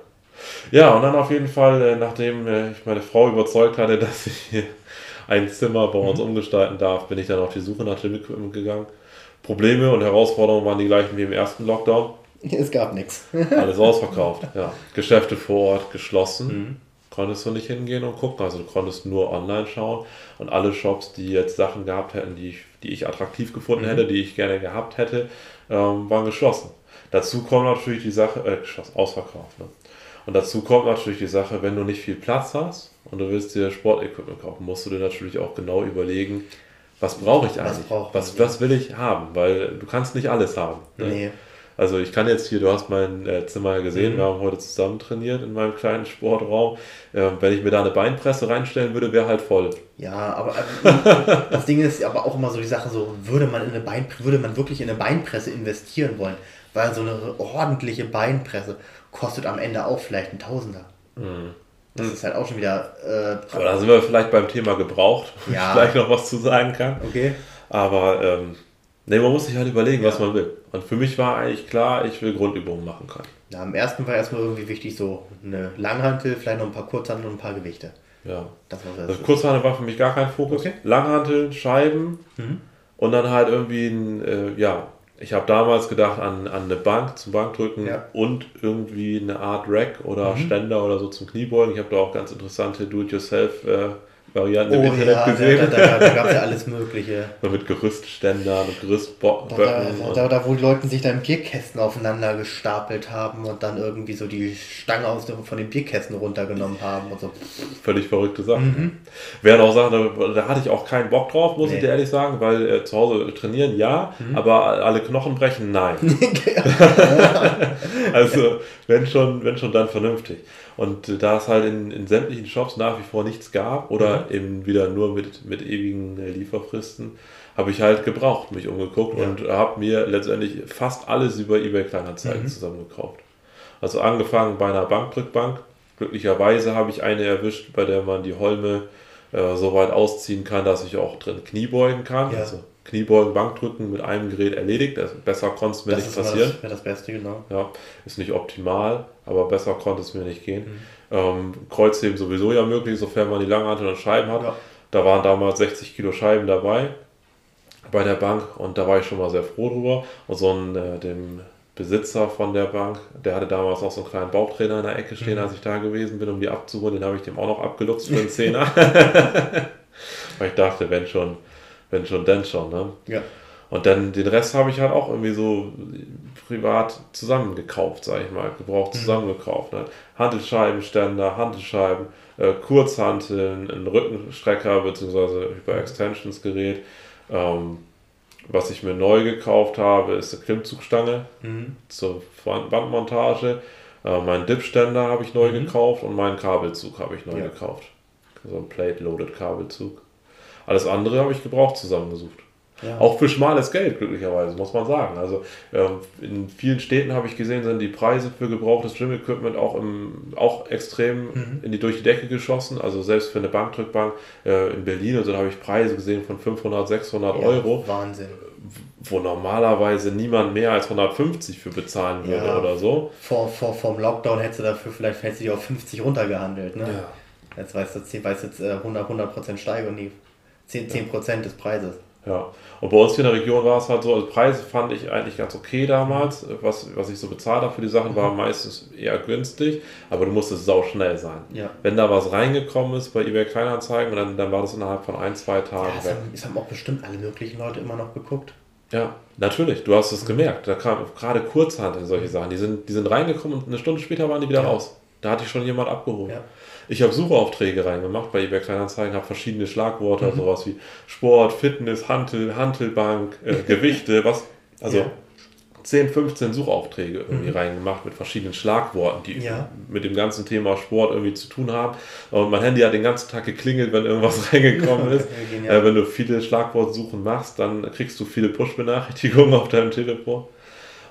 Ja, und dann auf jeden Fall, äh, nachdem äh, ich meine Frau überzeugt hatte, (laughs) dass ich ein Zimmer bei uns mhm. umgestalten darf, bin ich dann auf die Suche nach dem Equipment gegangen. Probleme und Herausforderungen waren die gleichen wie im ersten Lockdown. (laughs) Es gab nichts. (laughs) Alles ausverkauft, ja. Geschäfte vor Ort geschlossen. Mhm konntest du nicht hingehen und gucken. Also du konntest nur online schauen und alle Shops, die jetzt Sachen gehabt hätten, die ich, die ich attraktiv gefunden mhm. hätte, die ich gerne gehabt hätte, ähm, waren geschlossen. Dazu kommt natürlich die Sache, äh, ausverkauft. Ne? Und dazu kommt natürlich die Sache, wenn du nicht viel Platz hast und du willst dir Sportequipment kaufen, musst du dir natürlich auch genau überlegen, was brauche ich eigentlich? Was, was, was, will ich haben? Weil du kannst nicht alles haben. Ne? Nee. Also ich kann jetzt hier, du hast mein äh, Zimmer gesehen, mhm. wir haben heute zusammen trainiert in meinem kleinen Sportraum. Äh, wenn ich mir da eine Beinpresse reinstellen würde, wäre halt voll. Ja, aber äh, (laughs) das Ding ist aber auch immer so die Sache, so würde man in eine Beinpresse, würde man wirklich in eine Beinpresse investieren wollen, weil so eine ordentliche Beinpresse kostet am Ende auch vielleicht ein Tausender. Mhm. Das ist halt auch schon wieder. Äh, aber da sind wir vielleicht beim Thema gebraucht, wo (laughs) ja. ich gleich noch was zu sagen kann. Okay. Aber ähm, Nee, man muss sich halt überlegen, ja. was man will. Und für mich war eigentlich klar, ich will Grundübungen machen können. Ja, am ersten war erstmal irgendwie wichtig, so eine Langhantel, vielleicht noch ein paar Kurzhantel und ein paar Gewichte. Ja. Das war also Kurzhantel war für mich gar kein Fokus. Okay. Langhantel, Scheiben mhm. und dann halt irgendwie ein, äh, ja, ich habe damals gedacht an, an eine Bank zum Bankdrücken ja. und irgendwie eine Art Rack oder mhm. Ständer oder so zum Kniebeugen. Ich habe da auch ganz interessante Do-it-yourself äh, Varianten oh, im Internet ja, gesehen. Da, da, da gab es ja alles (laughs) Mögliche. so mit Gerüstständern und Gerüstböcken. Da, da, da, wo die Leute sich dann Bierkästen aufeinander gestapelt haben und dann irgendwie so die Stange aus von den Bierkästen runtergenommen haben und so. Völlig verrückte Sachen. Mhm. Wären auch Sachen, da, da, hatte ich auch keinen Bock drauf, muss nee. ich dir ehrlich sagen, weil äh, zu Hause trainieren ja, mhm. aber alle Knochen brechen, nein. (laughs) (laughs) also wenn schon, wenn schon dann vernünftig. Und da es halt in, in sämtlichen Shops nach wie vor nichts gab oder mhm. eben wieder nur mit, mit ewigen Lieferfristen, habe ich halt gebraucht, mich umgeguckt ja. und habe mir letztendlich fast alles über eBay Kleinanzeigen mhm. zusammengekauft. Also angefangen bei einer Bankdrückbank. Glücklicherweise habe ich eine erwischt, bei der man die Holme äh, so weit ausziehen kann, dass ich auch drin Kniebeugen kann. Ja. Also Kniebeugen, Bankdrücken mit einem Gerät erledigt. Besser konnte es mir das nicht passieren. Das wäre das Beste, genau. Ja, ist nicht optimal, aber besser konnte es mir nicht gehen. Mhm. Ähm, Kreuzheben sowieso ja möglich, sofern man die Langhantel und Scheiben hat. Ja. Da waren damals 60 Kilo Scheiben dabei bei der Bank und da war ich schon mal sehr froh drüber. Und so ein, äh, dem Besitzer von der Bank, der hatte damals auch so einen kleinen Bauchtrainer in der Ecke stehen, mhm. als ich da gewesen bin, um die abzuholen. Den habe ich dem auch noch abgeluchst für einen (laughs) Zehner. (laughs) Weil ich dachte, wenn schon, wenn schon, denn schon. Ne? Ja. Und dann den Rest habe ich halt auch irgendwie so privat zusammengekauft, sage ich mal, gebraucht mhm. zusammengekauft. Ne? Handelscheibenständer, Handelscheiben, äh, Kurzhanteln, ein Rückenstrecker bzw. Hyper-Extensions-Gerät. Ähm, was ich mir neu gekauft habe, ist eine Klimmzugstange mhm. zur Wandmontage. Äh, meinen Dipständer habe ich neu mhm. gekauft und meinen Kabelzug habe ich neu ja. gekauft. So ein Plate-Loaded Kabelzug. Alles andere habe ich gebraucht zusammengesucht. Ja. Auch für schmales Geld, glücklicherweise, muss man sagen. Also ähm, in vielen Städten habe ich gesehen, sind die Preise für gebrauchtes Gym-Equipment auch, im, auch extrem mhm. in die, durch die Decke geschossen. Also selbst für eine Bankdrückbank äh, in Berlin, also da habe ich Preise gesehen von 500, 600 ja, Euro. Wahnsinn. Wo normalerweise niemand mehr als 150 für bezahlen würde ja, oder so. Vor, vor, dem Lockdown hättest du dafür vielleicht hättest du die auf 50 runtergehandelt. Ne? Jetzt weißt du, weißt jetzt 100, 100% Steigerung, 10%, 10 des Preises. Ja, und bei uns hier in der Region war es halt so, also Preise fand ich eigentlich ganz okay damals. Was, was ich so bezahlt habe für die Sachen, war meistens eher günstig, aber du musstest sau schnell sein. Ja. Wenn da was reingekommen ist bei eBay Kleinanzeigen, dann, dann war das innerhalb von ein, zwei Tagen ja, weg. Haben, auch bestimmt alle möglichen Leute immer noch geguckt. Ja, natürlich, du hast es gemerkt. Da kam gerade Kurzhandel, solche Sachen, die sind, die sind reingekommen und eine Stunde später waren die wieder ja. raus. Da hatte ich schon jemand abgeholt. Ja. Ich habe Suchaufträge reingemacht bei eBay Kleinanzeigen, habe verschiedene Schlagworte, mhm. sowas wie Sport, Fitness, Hantel, Hantelbank, äh, (laughs) Gewichte, was. Also ja. 10, 15 Suchaufträge irgendwie mhm. reingemacht mit verschiedenen Schlagworten, die ja. mit dem ganzen Thema Sport irgendwie zu tun haben. Und mein Handy hat den ganzen Tag geklingelt, wenn irgendwas (laughs) reingekommen ist. (laughs) äh, wenn du viele Schlagwortsuchen machst, dann kriegst du viele Push-Benachrichtigungen auf deinem Telefon.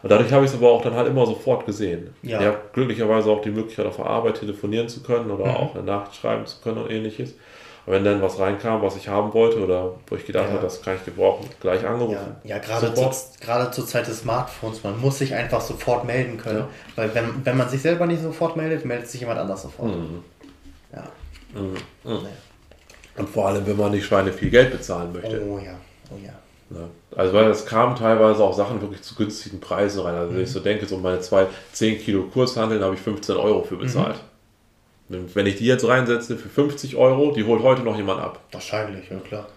Und dadurch habe ich es aber auch dann halt immer sofort gesehen. Ja. Ich habe glücklicherweise auch die Möglichkeit, auf der Arbeit telefonieren zu können oder mhm. auch eine Nachricht schreiben zu können und ähnliches. Und wenn dann was reinkam, was ich haben wollte oder wo ich gedacht ja. habe, das kann ich gebrauchen, gleich angerufen. Ja, ja gerade, zu, gerade zur Zeit des Smartphones, man muss sich einfach sofort melden können. Ja. Weil wenn, wenn man sich selber nicht sofort meldet, meldet sich jemand anders sofort. Mhm. Ja. Mhm. Mhm. Und vor allem, wenn man nicht Schweine viel Geld bezahlen möchte. Oh ja, oh ja. Ne? Also weil es kamen teilweise auch Sachen wirklich zu günstigen Preisen rein. Also mhm. wenn ich so denke, so meine zwei 10 Kilo Kurshandeln habe ich 15 Euro für bezahlt. Mhm. Wenn ich die jetzt reinsetze für 50 Euro, die holt heute noch jemand ab. Wahrscheinlich, ja klar.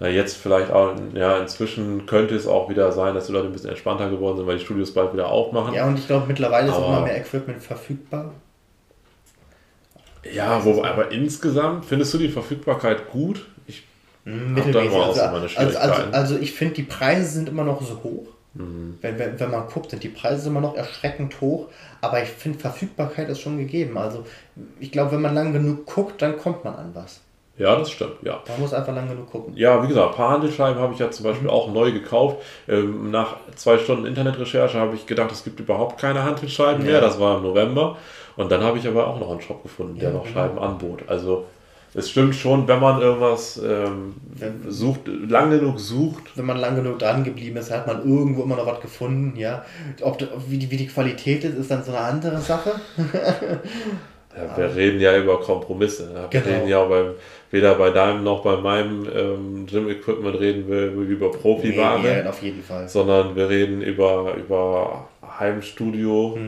Na, jetzt vielleicht auch, ja, inzwischen könnte es auch wieder sein, dass die Leute ein bisschen entspannter geworden sind, weil die Studios bald wieder aufmachen. Ja, und ich glaube, mittlerweile aber, ist auch immer mehr Equipment verfügbar. Ja, wo, aber insgesamt findest du die Verfügbarkeit gut? Mittelmäßig. Also, also, also, also, ich finde, die Preise sind immer noch so hoch. Mhm. Wenn, wenn, wenn man guckt, sind die Preise immer noch erschreckend hoch. Aber ich finde, Verfügbarkeit ist schon gegeben. Also ich glaube, wenn man lang genug guckt, dann kommt man an was. Ja, das stimmt, ja. Man muss einfach lang genug gucken. Ja, wie gesagt, ein paar Handelsscheiben habe ich ja zum Beispiel mhm. auch neu gekauft. Ähm, nach zwei Stunden Internetrecherche habe ich gedacht, es gibt überhaupt keine Handelsscheiben ja. mehr. Das war im November. Und dann habe ich aber auch noch einen Shop gefunden, ja, der noch genau. Scheiben anbot. Also es stimmt schon, wenn man irgendwas ähm, sucht, lang genug sucht. Wenn man lang genug dran geblieben ist, hat man irgendwo immer noch was gefunden, ja. Ob, wie, die, wie die Qualität ist, ist dann so eine andere Sache. (laughs) ja, wir reden ja über Kompromisse. Ne? Wir genau. reden ja beim, weder bei deinem noch bei meinem ähm, Gym-Equipment reden wir über Profi-Ware. Nee, auf jeden Fall. Sondern wir reden über, über Heimstudio.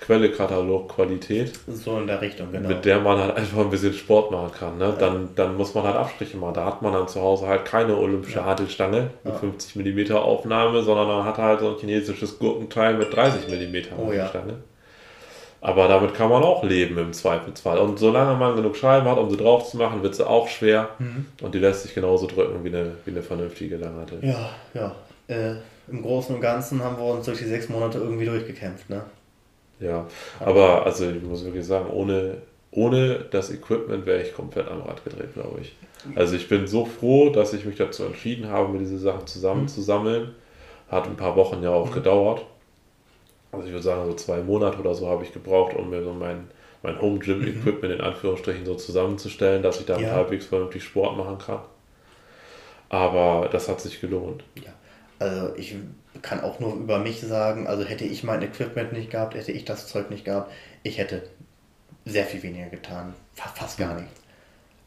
Hm Quelle-Katalog-Qualität. So in der Richtung, genau. Mit der man halt einfach ein bisschen Sport machen kann. Ne? Dann, dann muss man halt Abstriche machen. Da hat man dann zu Hause halt keine olympische ja. Hantelstange mit ja. 50 mm Aufnahme, sondern man hat halt so ein chinesisches Gurkenteil mit 30 mm oh, ja. Aber damit kann man auch leben im Zweifelsfall. Und solange man genug Scheiben hat, um sie drauf zu machen, wird sie auch schwer. Mhm. Und die lässt sich genauso drücken wie eine, wie eine vernünftige Langhantel. Ja, ja. Äh, Im Großen und Ganzen haben wir uns durch die sechs Monate irgendwie durchgekämpft, ne? Ja, aber also ich muss wirklich sagen, ohne, ohne das Equipment wäre ich komplett am Rad gedreht, glaube ich. Also ich bin so froh, dass ich mich dazu entschieden habe, mir diese Sachen zusammenzusammeln. Hat ein paar Wochen ja auch mhm. gedauert. Also ich würde sagen, so zwei Monate oder so habe ich gebraucht, um mir so mein, mein Home Gym mhm. Equipment in Anführungsstrichen so zusammenzustellen, dass ich da ja. halbwegs vernünftig Sport machen kann. Aber das hat sich gelohnt. Ja, also ich kann auch nur über mich sagen, also hätte ich mein Equipment nicht gehabt, hätte ich das Zeug nicht gehabt, ich hätte sehr viel weniger getan. Fast gar nichts.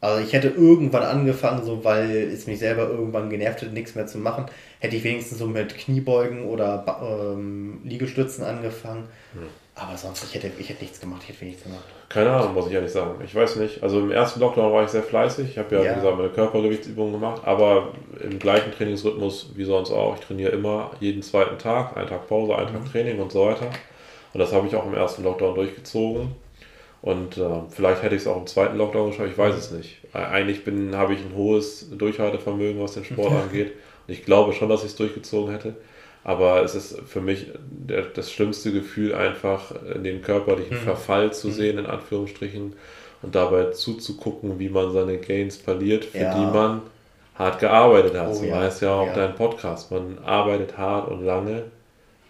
Also ich hätte irgendwann angefangen, so weil es mich selber irgendwann genervt hätte, nichts mehr zu machen, hätte ich wenigstens so mit Kniebeugen oder ähm, Liegestützen angefangen. Hm. Aber sonst, ich hätte, ich hätte nichts gemacht, ich hätte nichts gemacht. Keine Ahnung, muss ich ehrlich sagen. Ich weiß nicht. Also im ersten Lockdown war ich sehr fleißig. Ich habe ja, ja, wie gesagt, meine Körpergewichtsübungen gemacht, aber im gleichen Trainingsrhythmus wie sonst auch. Ich trainiere immer jeden zweiten Tag, einen Tag Pause, einen mhm. Tag Training und so weiter. Und das habe ich auch im ersten Lockdown durchgezogen. Und äh, vielleicht hätte ich es auch im zweiten Lockdown geschafft, ich weiß es nicht. Eigentlich bin, habe ich ein hohes Durchhaltevermögen, was den Sport (laughs) angeht. Und ich glaube schon, dass ich es durchgezogen hätte. Aber es ist für mich der, das schlimmste Gefühl, einfach den körperlichen mhm. Verfall zu mhm. sehen, in Anführungsstrichen, und dabei zuzugucken, wie man seine Gains verliert, für ja. die man hart gearbeitet hat. Oh, so ja. heißt ja auch ja. dein Podcast. Man arbeitet hart und lange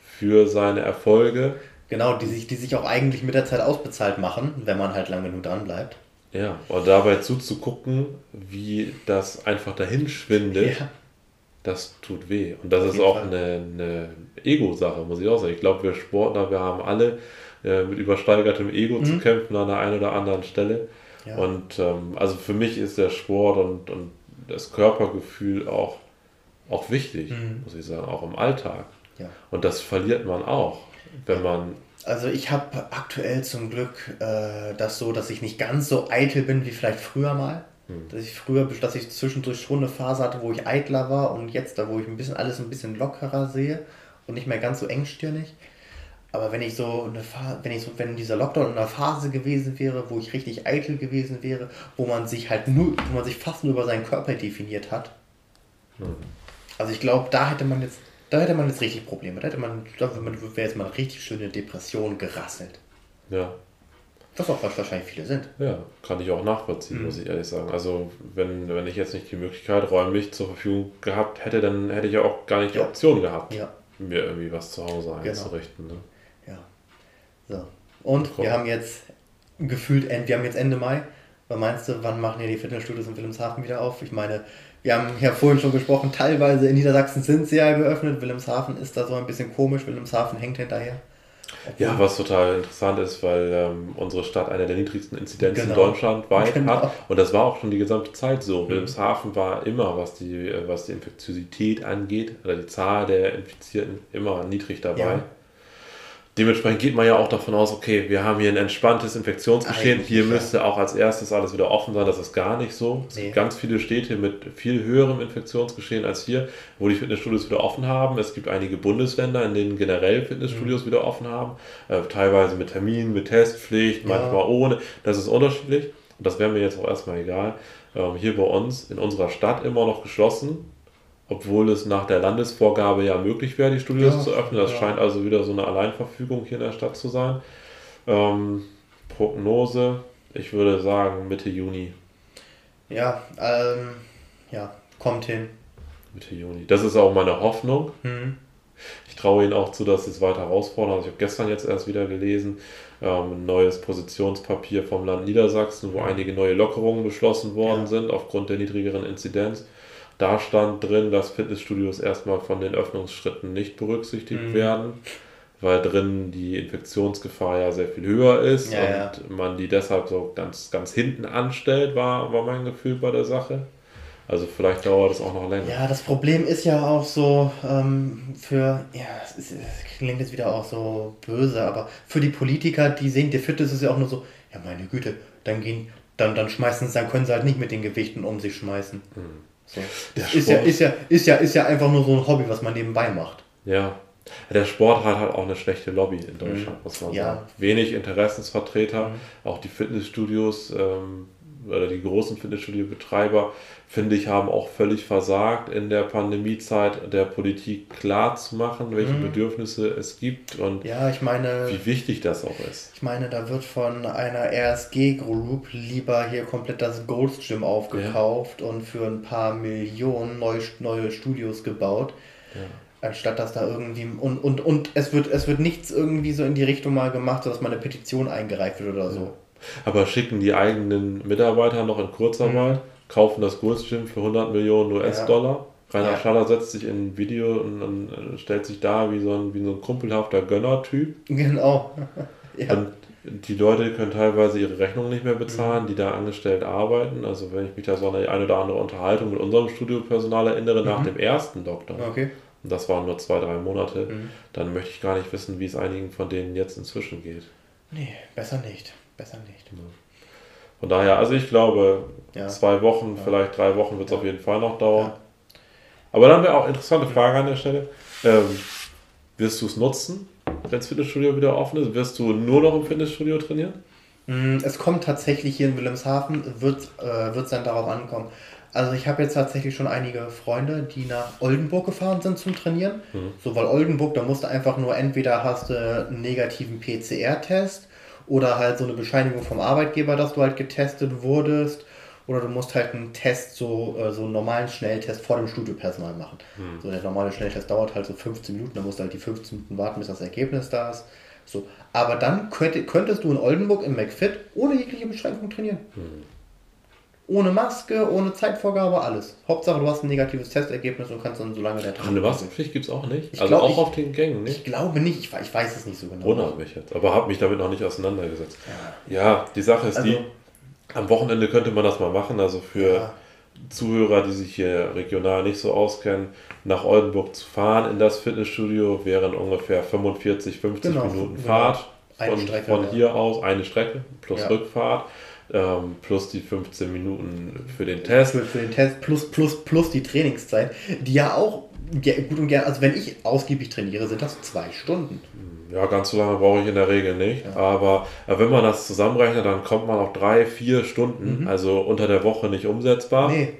für seine Erfolge. Genau, die sich, die sich auch eigentlich mit der Zeit ausbezahlt machen, wenn man halt lange genug dran bleibt. Ja, und dabei zuzugucken, wie das einfach dahin schwindet. Ja das tut weh. Und das ist auch eine, eine Ego-Sache, muss ich auch sagen. Ich glaube, wir Sportler, wir haben alle äh, mit übersteigertem Ego mhm. zu kämpfen an der einen oder anderen Stelle. Ja. Und ähm, also für mich ist der Sport und, und das Körpergefühl auch, auch wichtig, mhm. muss ich sagen, auch im Alltag. Ja. Und das verliert man auch, wenn man. Also ich habe aktuell zum Glück äh, das so, dass ich nicht ganz so eitel bin wie vielleicht früher mal. Hm. Dass ich früher, dass ich zwischendurch schon eine Phase hatte, wo ich eitler war und jetzt da, wo ich ein bisschen alles ein bisschen lockerer sehe und nicht mehr ganz so engstirnig. Aber wenn ich so eine Phase, wenn ich so, wenn dieser Lockdown in einer Phase gewesen wäre, wo ich richtig eitel gewesen wäre, wo man sich halt nur, wo man sich fast nur über seinen Körper definiert hat. Mhm. Also ich glaube, da hätte man jetzt, da hätte man jetzt richtig Probleme. Da hätte man, da wäre jetzt mal eine richtig schöne Depression gerasselt. Ja. Was auch wahrscheinlich viele sind. Ja, kann ich auch nachvollziehen, mhm. muss ich ehrlich sagen. Also, wenn, wenn ich jetzt nicht die Möglichkeit räumlich zur Verfügung gehabt hätte, dann hätte ich ja auch gar nicht die ja. Option gehabt, ja. mir irgendwie was zu Hause genau. einzurichten. Genau. Ne? Ja. So. Und Komm. wir haben jetzt gefühlt, wir haben jetzt Ende Mai. Was meinst du, wann machen hier die Fitnessstudios in Wilhelmshaven wieder auf? Ich meine, wir haben ja vorhin schon gesprochen, teilweise in Niedersachsen sind sie ja geöffnet. Wilhelmshaven ist da so ein bisschen komisch. Wilhelmshaven hängt hinterher. Ja, was total interessant ist, weil ähm, unsere Stadt eine der niedrigsten Inzidenzen genau. deutschlandweit genau. hat. Und das war auch schon die gesamte Zeit so. Mhm. Wilhelmshaven war immer, was die, äh, was die Infektiosität angeht, oder die Zahl der Infizierten, immer niedrig dabei. Ja. Dementsprechend geht man ja auch davon aus, okay, wir haben hier ein entspanntes Infektionsgeschehen. Eigentlich, hier müsste auch als erstes alles wieder offen sein. Das ist gar nicht so. Es nee. gibt ganz viele Städte mit viel höherem Infektionsgeschehen als hier, wo die Fitnessstudios wieder offen haben. Es gibt einige Bundesländer, in denen generell Fitnessstudios mhm. wieder offen haben. Äh, teilweise mit Terminen, mit Testpflicht, ja. manchmal ohne. Das ist unterschiedlich. Und das wäre mir jetzt auch erstmal egal. Ähm, hier bei uns in unserer Stadt immer noch geschlossen obwohl es nach der Landesvorgabe ja möglich wäre, die Studios ja, zu öffnen. Das ja. scheint also wieder so eine Alleinverfügung hier in der Stadt zu sein. Ähm, Prognose, ich würde sagen Mitte Juni. Ja, ähm, ja, kommt hin. Mitte Juni. Das ist auch meine Hoffnung. Mhm. Ich traue Ihnen auch zu, dass es weiter herausfordert. Also ich habe gestern jetzt erst wieder gelesen, ähm, ein neues Positionspapier vom Land Niedersachsen, wo mhm. einige neue Lockerungen beschlossen worden ja. sind aufgrund der niedrigeren Inzidenz. Da stand drin, dass Fitnessstudios erstmal von den Öffnungsschritten nicht berücksichtigt mhm. werden, weil drin die Infektionsgefahr ja sehr viel höher ist ja, und ja. man die deshalb so ganz, ganz hinten anstellt, war, war mein Gefühl bei der Sache. Also vielleicht dauert es auch noch länger. Ja, das Problem ist ja auch so ähm, für, ja, es, ist, es klingt jetzt wieder auch so böse, aber für die Politiker, die sehen, der Fitness ist ja auch nur so, ja meine Güte, dann gehen, dann, dann schmeißen sie, dann können sie halt nicht mit den Gewichten um sich schmeißen. Mhm. So. Ist ja, ist, ja, ist, ja, ist ja einfach nur so ein Hobby, was man nebenbei macht. Ja. Der Sport hat halt auch eine schlechte Lobby in Deutschland, mhm. muss man ja. sagen. Wenig Interessensvertreter, mhm. auch die Fitnessstudios ähm, oder die großen Fitnessstudio-Betreiber, finde ich, haben auch völlig versagt, in der Pandemiezeit der Politik klar zu machen, welche mhm. Bedürfnisse es gibt und ja, ich meine, wie wichtig das auch ist. Ich meine, da wird von einer RSG Group lieber hier komplett das Gold Gym aufgekauft ja. und für ein paar Millionen neue, neue Studios gebaut. Ja anstatt dass da irgendwie und, und, und es wird es wird nichts irgendwie so in die Richtung mal gemacht, dass mal eine Petition eingereicht wird oder so. Aber schicken die eigenen Mitarbeiter noch in Kurzarbeit, mhm. kaufen das Kursgym für 100 Millionen US-Dollar. Ja. Rainer ja. Schaller setzt sich in ein Video und, und, stellt sich da wie so ein, wie so ein kumpelhafter Gönner-Typ. Genau. (laughs) ja. Und die Leute können teilweise ihre Rechnungen nicht mehr bezahlen, mhm. die da angestellt arbeiten. Also wenn ich mich da so an eine, eine oder andere Unterhaltung mit unserem Studiopersonal erinnere, mhm. nach dem ersten Lockdown, okay. und das waren nur zwei, drei Monate, mhm. dann möchte ich gar nicht wissen, wie es einigen von denen jetzt inzwischen geht. Nee, besser nicht besser nicht. Von daher, also ich glaube, ja. zwei Wochen, vielleicht drei Wochen wird es auf jeden Fall noch dauern. Aber dann wäre auch interessante Frage an der Stelle. Ähm, wirst du es nutzen, wenn das Fitnessstudio wieder offen ist? Wirst du nur noch im Fitnessstudio trainieren? Mm, es kommt tatsächlich hier in Wilhelmshaven, wird es äh, dann darauf ankommen. Also ich habe jetzt tatsächlich schon einige Freunde, die nach Oldenburg gefahren sind zum Trainieren. Mhm. So, weil Oldenburg, da musst du einfach nur entweder hast du einen negativen PCR-Test oder halt so eine Bescheinigung vom Arbeitgeber, dass du halt getestet wurdest oder du musst halt einen Test, so, äh, so einen normalen Schnelltest vor dem Studiopersonal machen. Hm. So der normale Schnelltest dauert halt so 15 Minuten, dann musst du halt die 15 Minuten warten, bis das Ergebnis da ist. So. Aber dann könnt, könntest du in Oldenburg im McFit ohne jegliche Beschränkung trainieren. Hm. Ohne Maske, ohne Zeitvorgabe, alles. Hauptsache, du hast ein negatives Testergebnis und kannst dann so lange der Ach, eine Maskenpflicht gibt es auch nicht? Ich also glaub, auch ich, auf den Gängen, nicht? Ich glaube nicht, ich, ich weiß es nicht so genau. Wundert mich jetzt, aber habe mich damit noch nicht auseinandergesetzt. Ja, ja die Sache ist also, die, am Wochenende könnte man das mal machen, also für ja. Zuhörer, die sich hier regional nicht so auskennen, nach Oldenburg zu fahren in das Fitnessstudio wären ungefähr 45, 50 genau, Minuten genau. Fahrt. Von, Strecke, von hier aus eine Strecke plus. Rückfahrt ähm, plus die 15 Minuten für den Test. Für, für, den Test plus, plus, plus die Trainingszeit, die ja auch gut und gerne, also wenn ich ausgiebig trainiere, sind das zwei Stunden. Ja, ganz so lange brauche ich in der Regel nicht. Ja. Aber wenn man das zusammenrechnet, dann kommt man auf drei, vier Stunden, mhm. also unter der Woche nicht umsetzbar. Nee.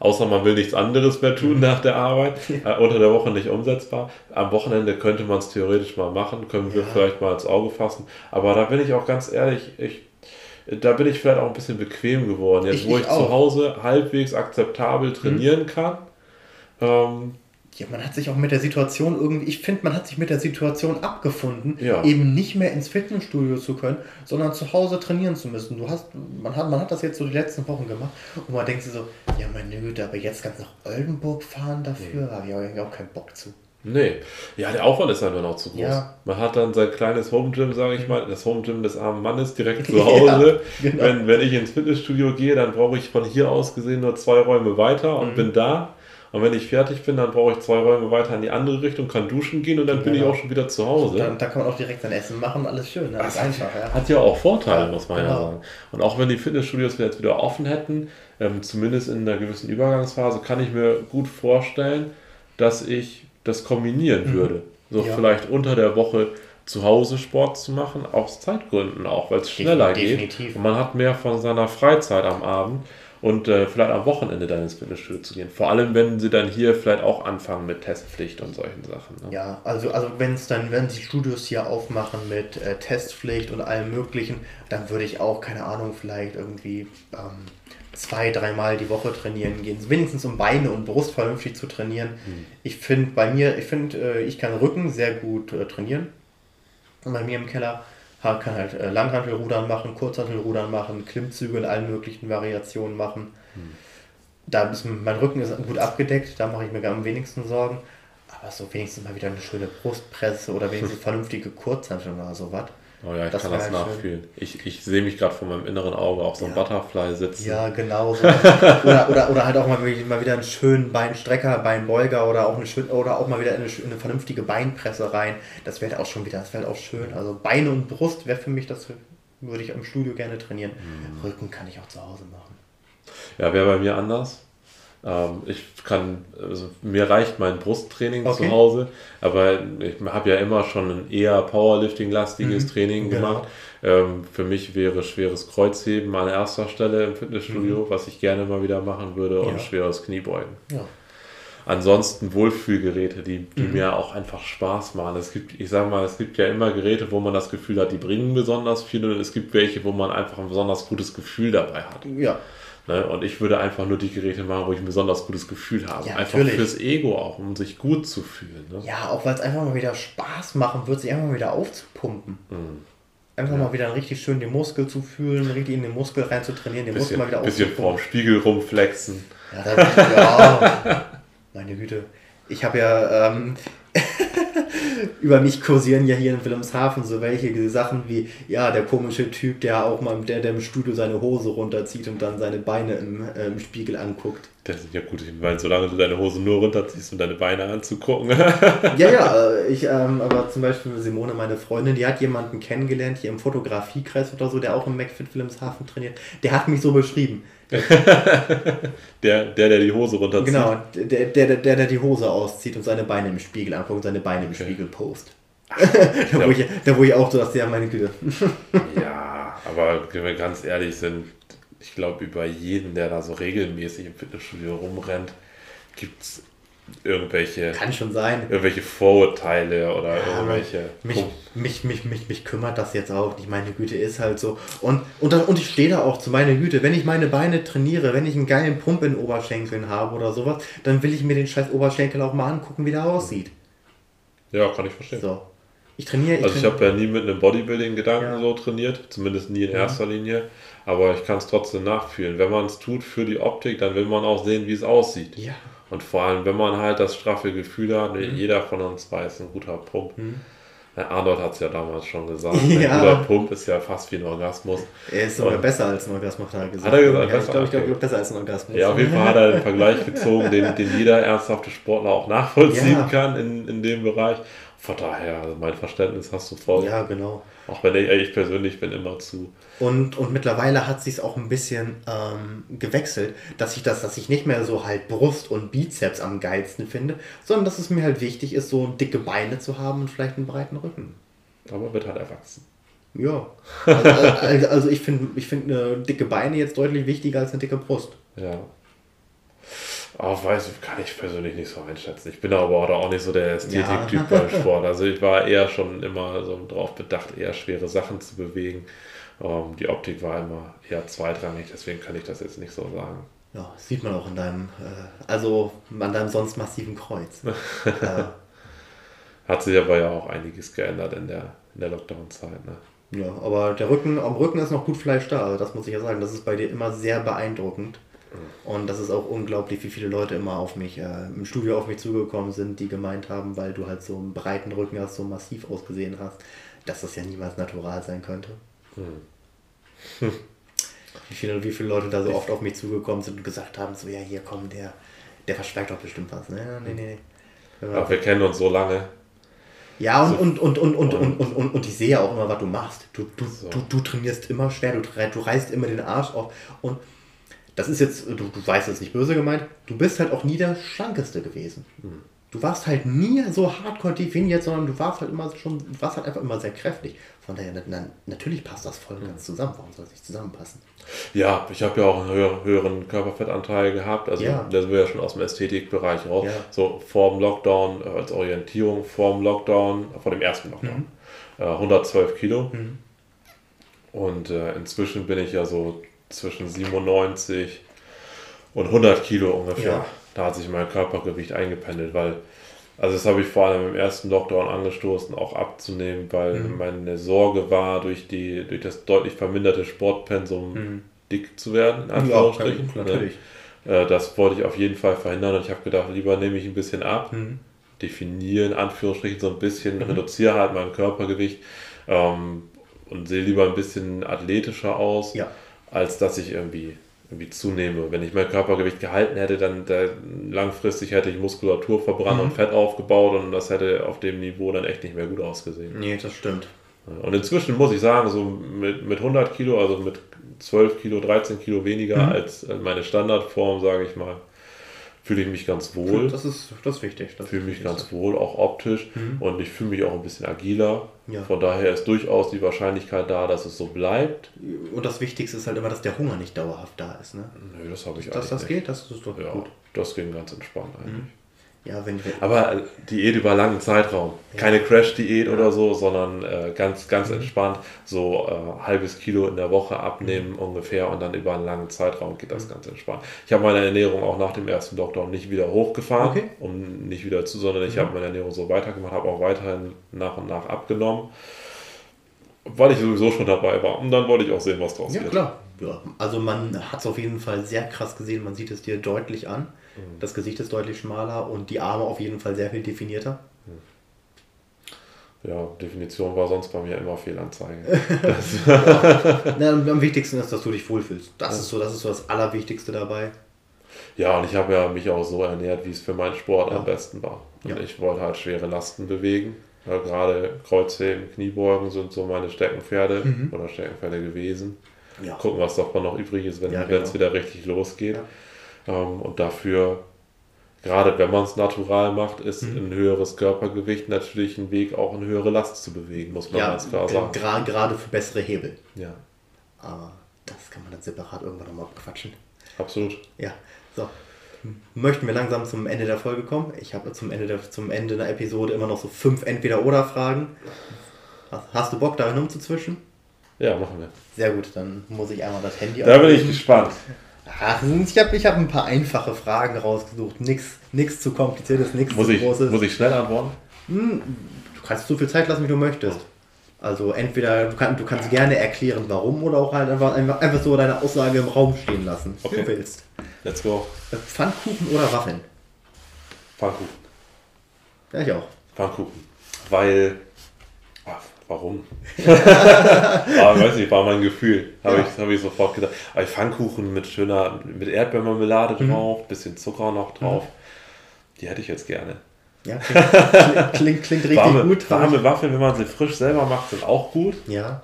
Außer man will nichts anderes mehr tun mhm. nach der Arbeit. (laughs) Ja. Äh, unter der Woche nicht umsetzbar. Am Wochenende könnte man es theoretisch mal machen, können wir ja. vielleicht mal ins Auge fassen. Aber da bin ich auch ganz ehrlich, ich da bin ich vielleicht auch ein bisschen bequem geworden. Jetzt, ich, wo ich, ich zu Hause halbwegs akzeptabel trainieren hm. kann. Ähm, ja, man hat sich auch mit der Situation irgendwie, ich finde, man hat sich mit der Situation abgefunden, ja. eben nicht mehr ins Fitnessstudio zu können, sondern zu Hause trainieren zu müssen. Du hast, man hat, man hat das jetzt so die letzten Wochen gemacht und man denkt sich so, ja meine Güte, aber jetzt ganz nach Oldenburg fahren dafür, nee. habe ich auch keinen Bock zu. Nee, ja, der Aufwand ist einfach noch zu groß. Ja. Man hat dann sein kleines Home Gym, sage ich mal, das Home Gym des armen Mannes direkt zu (laughs) Hause. Ja, genau. wenn, wenn ich ins Fitnessstudio gehe, dann brauche ich von hier aus gesehen nur zwei Räume weiter und mhm. bin da. Und wenn ich fertig bin, dann brauche ich zwei Räume weiter in die andere Richtung, kann duschen gehen und dann genau. bin ich genau. auch schon wieder zu Hause. Dann, da kann man auch direkt sein Essen machen, alles schön, alles das einfach. Ja. Hat ja auch Vorteile, ja, muss man genau. ja sagen. Und auch wenn die Fitnessstudios jetzt wieder offen hätten, ähm, zumindest in einer gewissen Übergangsphase, kann ich mir gut vorstellen, dass ich das kombinieren mhm. würde. So ja. vielleicht unter der Woche zu Hause Sport zu machen, aus Zeitgründen auch, weil es schneller Definitiv. geht. Und man hat mehr von seiner Freizeit am Abend und äh, vielleicht am Wochenende dann ins Fitnessstudio zu gehen. Vor allem, wenn sie dann hier vielleicht auch anfangen mit Testpflicht und solchen Sachen. Ne? Ja, also, also wenn es dann, wenn sie Studios hier aufmachen mit äh, Testpflicht und allem möglichen, dann würde ich auch, keine Ahnung, vielleicht irgendwie ähm, zwei, dreimal die Woche trainieren gehen. Wenigstens um Beine und Brust vernünftig zu trainieren. Mhm. Ich finde bei mir, ich finde, äh, ich kann Rücken sehr gut äh, trainieren. Und bei mir im Keller kann halt äh, Langhantelrudern machen, Kurzhantelrudern machen, Klimmzüge in allen möglichen Variationen machen. Mhm. Da ist mein Rücken ist gut abgedeckt, da mache ich mir am wenigsten Sorgen. Aber so wenigstens mal wieder eine schöne Brustpresse oder wenigstens (laughs) vernünftige Kurzhantel oder sowas. Oh ja, ich Das kann das halt nachfühlen. Ich, ich sehe mich gerade vor meinem inneren Auge auf so einem Ja. Butterfly sitzen. Ja, genau (laughs) so. oder, oder, oder halt auch mal, mal wieder einen schönen Beinstrecker, Beinbeuger oder auch eine schön, oder auch mal wieder in eine, eine vernünftige Beinpresse rein. Das wäre auch schon wieder, das wäre auch schön. Also Beine und Brust wäre für mich, das würde ich im Studio gerne trainieren. Rücken kann ich auch zu Hause machen. Ja, wäre bei mir anders. Ähm, ich kann, also mir reicht mein Brusttraining Okay. zu Hause, aber ich habe ja immer schon ein eher Powerlifting-lastiges Mhm. Training Genau. gemacht. Ähm, für mich wäre schweres Kreuzheben an erster Stelle im Fitnessstudio, was ich gerne mal wieder machen würde, und Mhm. Ja. schweres Kniebeugen. Ja. Ansonsten Wohlfühlgeräte, die, die Mhm. mir auch einfach Spaß machen. Es gibt, ich sag mal, es gibt ja immer Geräte, wo man das Gefühl hat, die bringen besonders viel und es gibt welche, wo man einfach ein besonders gutes Gefühl dabei hat. Ja. Ne? Und ich würde einfach nur die Geräte machen, wo ich ein besonders gutes Gefühl habe. Ja, einfach natürlich. fürs Ego auch, um sich gut zu fühlen. Ne? Ja, auch weil es einfach mal wieder Spaß machen wird, sich einfach mal wieder aufzupumpen. Mhm. Einfach mal wieder richtig schön den Muskel zu fühlen, richtig in den Muskel rein zu trainieren, den Muskel Bisschen, mal wieder bisschen aufzupumpen. vorm Spiegel rumflexen. Ja, das, ja. (laughs) meine Güte. Ich habe ja, ähm, (laughs) über mich kursieren ja hier in Wilhelmshaven so welche Sachen wie, ja, der komische Typ, der auch mal, der, der im Studio seine Hose runterzieht und dann seine Beine im, äh, im Spiegel anguckt. Das ist ja gut, ich meine, solange du deine Hose nur runterziehst, um deine Beine anzugucken. Ja, ja, (laughs) äh, ich, ähm, aber zum Beispiel Simone, meine Freundin, die hat jemanden kennengelernt hier im Fotografiekreis oder so, der auch im McFit Wilhelmshaven trainiert. Der hat mich so beschrieben. (laughs) der, der, der die Hose runterzieht. Genau, der, der, der, der, der die Hose auszieht und seine Beine im Spiegel anguckt und seine Beine im Okay. Spiegel post. (laughs) da, wo ich, da wo ich auch so, dass ja meine Güte. Ja, aber wenn wir ganz ehrlich sind, glaube, über jeden, der da so regelmäßig im Fitnessstudio rumrennt, gibt es irgendwelche, Kann schon sein. irgendwelche Vorurteile oder Ja, irgendwelche. Mich, mich, mich, mich, mich kümmert das jetzt auch nicht. Meine Güte ist halt so. Und, und, dann, und ich stehe da auch zu meiner Güte. Wenn ich meine Beine trainiere, wenn ich einen geilen Pump in Oberschenkeln habe oder sowas, dann will ich mir den scheiß Oberschenkel auch mal angucken, wie der aussieht. Ja, kann ich verstehen. So. Ich trainiere. Also ich habe ja nie mit einem Bodybuilding-Gedanken Ja. so trainiert, zumindest nie in erster Linie, aber ich kann es trotzdem nachfühlen. Wenn man es tut für die Optik, dann will man auch sehen, wie es aussieht. Ja. Und vor allem, wenn man halt das straffe Gefühl hat, Mhm. jeder von uns weiß, ein guter Pump. Der Arnold hat es ja damals schon gesagt, (laughs) ein Ja. guter Pump ist ja fast wie ein Orgasmus. Er ist sogar Und- besser als ein Orgasmus, hat er gesagt. Hat er gesagt, ja, ich besser? glaube, ich glaube, Okay. besser als ein Orgasmus. Ja, auf jeden Fall hat er den Vergleich gezogen, den, den jeder ernsthafte Sportler auch nachvollziehen Ja. kann in, in dem Bereich. Von daher, also mein Verständnis hast du voll. Ja, genau. Auch wenn ich, ich persönlich bin immer zu. Und, und mittlerweile hat sich auch ein bisschen ähm, gewechselt, dass ich das, dass ich nicht mehr so halt Brust und Bizeps am geilsten finde, sondern dass es mir halt wichtig ist, so dicke Beine zu haben und vielleicht einen breiten Rücken. Aber wird halt erwachsen. Ja. Also, (laughs) also, also ich finde ich find eine dicke Beine jetzt deutlich wichtiger als eine dicke Brust. Ja. Aber weiß ich, kann ich persönlich nicht so einschätzen. Ich bin aber auch auch nicht so der Ästhetiktyp Ja. beim Sport. Also ich war eher schon immer so drauf bedacht, eher schwere Sachen zu bewegen. Ähm, die Optik war immer eher zweitrangig, deswegen kann ich das jetzt nicht so sagen. Ja, sieht man auch an deinem, äh, also an deinem sonst massiven Kreuz. (laughs) äh, Hat sich aber ja auch einiges geändert in der, in der Lockdown-Zeit. Ne? Ja, aber der Rücken, am Rücken ist noch gut Fleisch da, das muss ich ja sagen. Das ist bei dir immer sehr beeindruckend. Und das ist auch unglaublich, wie viele Leute immer auf mich, äh, im Studio auf mich zugekommen sind, die gemeint haben, weil du halt so einen breiten Rücken hast, so massiv ausgesehen hast, dass das ja niemals natural sein könnte. Wie, viele, wie viele Leute da so oft auf mich zugekommen sind und gesagt haben, so ja, hier komm, der, der verschweigt doch bestimmt was. Ne? Nee, nee, nee. Aber wir kennen uns so lange. Ja, und, So. und, und, und, und, und, Und- und, und, ich sehe ja auch immer, was du machst. Du, du, So. du, du trainierst immer schwer, du, du reißt immer den Arsch auf. Und das ist jetzt, du, du weißt es nicht böse gemeint, du bist halt auch nie der Schlankeste gewesen. Hm. Du warst halt nie so hardcore definiert, sondern du warst halt immer schon, du warst halt einfach immer sehr kräftig. Von daher, na, na, natürlich passt das voll Hm. ganz zusammen. Warum soll es nicht zusammenpassen? Ja, ich habe ja auch einen höher, höheren Körperfettanteil gehabt. Also Ja. da sind wir ja schon aus dem Ästhetikbereich raus. Ja. So vor dem Lockdown, äh, als Orientierung vor dem Lockdown, äh, vor dem ersten Lockdown. Äh, 112 Kilo. Mhm. Und äh, inzwischen bin ich ja so zwischen 97 und 100 Kilo ungefähr. Ja. Da hat sich mein Körpergewicht eingependelt, weil, also das habe ich vor allem im ersten Lockdown angestoßen, auch abzunehmen, weil Mhm. meine Sorge war, durch, die, durch das deutlich verminderte Sportpensum dick zu werden, in Anführungsstrichen. Ja, ne? natürlich. Äh, Das wollte ich auf jeden Fall verhindern und ich habe gedacht, lieber nehme ich ein bisschen ab, Mhm. definiere in Anführungsstrichen so ein bisschen, reduziere halt mein Körpergewicht, ähm, und sehe lieber ein bisschen athletischer aus, Ja. Als dass ich irgendwie, irgendwie zunehme. Wenn ich mein Körpergewicht gehalten hätte, dann da, langfristig hätte ich Muskulatur verbrannt und Fett aufgebaut und das hätte auf dem Niveau dann echt nicht mehr gut ausgesehen. Nee, das stimmt. Und inzwischen muss ich sagen, so mit, mit 100 Kilo, also mit 12 Kilo, 13 Kilo weniger als äh, meine Standardform, sage ich mal, fühle ich mich ganz wohl. Das ist, das ist wichtig. Das fühle mich ganz wohl, auch optisch. Und ich fühle mich auch ein bisschen agiler. Ja. Von daher ist durchaus die Wahrscheinlichkeit da, dass es so bleibt. Und das Wichtigste ist halt immer, dass der Hunger nicht dauerhaft da ist. Ne? Nö, das habe ich Dass eigentlich das nicht. geht, das ist doch Ja, gut. das ging ganz entspannt eigentlich. Ja, wenn wir. Aber äh, Diät über langen Zeitraum. Keine Crash-Diät oder so, sondern äh, ganz, Mhm. ganz entspannt. So äh, halbes Kilo in der Woche abnehmen Mhm. ungefähr und dann über einen langen Zeitraum geht das ganz entspannt. Ich habe meine Ernährung auch nach dem ersten Lockdown nicht wieder hochgefahren, Okay. Mhm. um nicht wieder zu, sondern ich habe meine Ernährung so weitergemacht, habe auch weiterhin nach und nach abgenommen, weil ich sowieso schon dabei war. Und dann wollte ich auch sehen, was draus Ja, wird. klar. Ja, also man hat es auf jeden Fall sehr krass gesehen. Man sieht es dir deutlich an. Mhm. Das Gesicht ist deutlich schmaler und die Arme auf jeden Fall sehr viel definierter. Ja, Definition war sonst bei mir immer Fehlanzeige. (laughs) Na, und am wichtigsten ist, dass du dich wohlfühlst. Das ist so, das ist so das Allerwichtigste dabei. Ja, und ich habe ja mich auch so ernährt, wie es für meinen Sport am besten war. Und Ja. ich wollte halt schwere Lasten bewegen. Ja, gerade Kreuzheben, Kniebeugen sind so meine Steckenpferde Mhm. oder Steckenpferde gewesen. Ja. Gucken, was davon noch übrig ist, wenn Ja, es genau. wieder richtig losgeht. Ähm, und dafür, gerade wenn man es natural macht, ist Mhm. ein höheres Körpergewicht natürlich ein Weg, auch eine höhere Last zu bewegen, muss man Ja, ganz klar sagen. gra- gerade für bessere Hebel. Ja, Aber das kann man dann separat irgendwann nochmal abquatschen. absolut. Ja, so. Möchten wir langsam zum Ende der Folge kommen? Ich habe zum Ende der, zum Ende der Episode immer noch so fünf Entweder-Oder-Fragen. Hast, du Bock, darin umzuzwischen? Ja, machen wir. Sehr gut, dann muss ich einmal das Handy Da bin ich gespannt. Ach, ich habe ich hab ein paar einfache Fragen rausgesucht. Nichts nix zu kompliziertes, nichts zu ich, großes. muss ich schnell antworten? Du kannst so viel Zeit lassen, wie du möchtest. Also entweder du, kann, du kannst gerne erklären, warum, oder auch halt einfach, einfach, einfach so deine Aussage im Raum stehen lassen, wie Okay. du willst. Let's go. Pfannkuchen oder Waffeln? Pfannkuchen. Ja, ich auch. Pfannkuchen. Weil. Warum? (laughs) ah, weiß nicht, war mein Gefühl. Habe Ja. ich, hab ich sofort gedacht. Aber Pfannkuchen mit schöner, mit Erdbeermarmelade Mhm. drauf, bisschen Zucker noch drauf. Die hätte ich jetzt gerne. Ja, klingt, klingt, klingt, richtig Warme, gut. warme Waffeln, wenn man sie frisch selber macht, sind auch gut. Ja,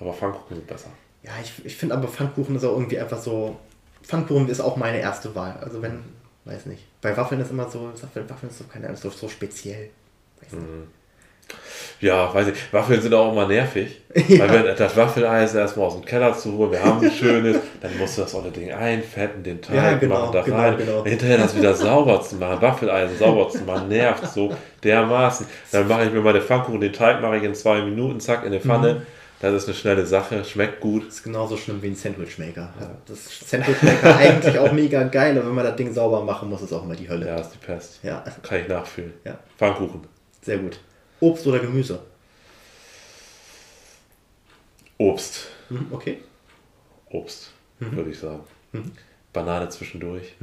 Aber Pfannkuchen sind besser. ja ich, ich finde aber Pfannkuchen ist auch irgendwie einfach so. Pfannkuchen ist auch meine erste Wahl. Also wenn, weiß nicht. Bei Waffeln ist immer so, Waffeln ist so keine so, so speziell. Weiß nicht. Ja, weiß ich. Waffeln sind auch immer nervig. (laughs) Ja. Weil wenn das Waffeleisen erstmal aus dem Keller zu holen, wir haben ein schönes, dann musst du das olle Ding einfetten, den Teig Ja, genau, machen, da genau, rein. genau. Hinterher das wieder sauber zu machen, Waffeleisen sauber zu machen, nervt so dermaßen. Dann mache ich mir meine Pfannkuchen, den Teig mache ich in zwei Minuten, zack, in eine Pfanne. Mhm. Das ist eine schnelle Sache, schmeckt gut. Das ist genauso schlimm wie ein Sandwichmaker. Das Sandwichmaker eigentlich auch mega geil, aber wenn man das Ding sauber machen muss, ist auch immer die Hölle. Ja, ist die Pest. Ja, Kann ich nachfühlen. ja, Pfannkuchen. sehr gut. Obst oder Gemüse? Obst. Hm, okay. Obst, Mhm. würde ich sagen. Banane zwischendurch.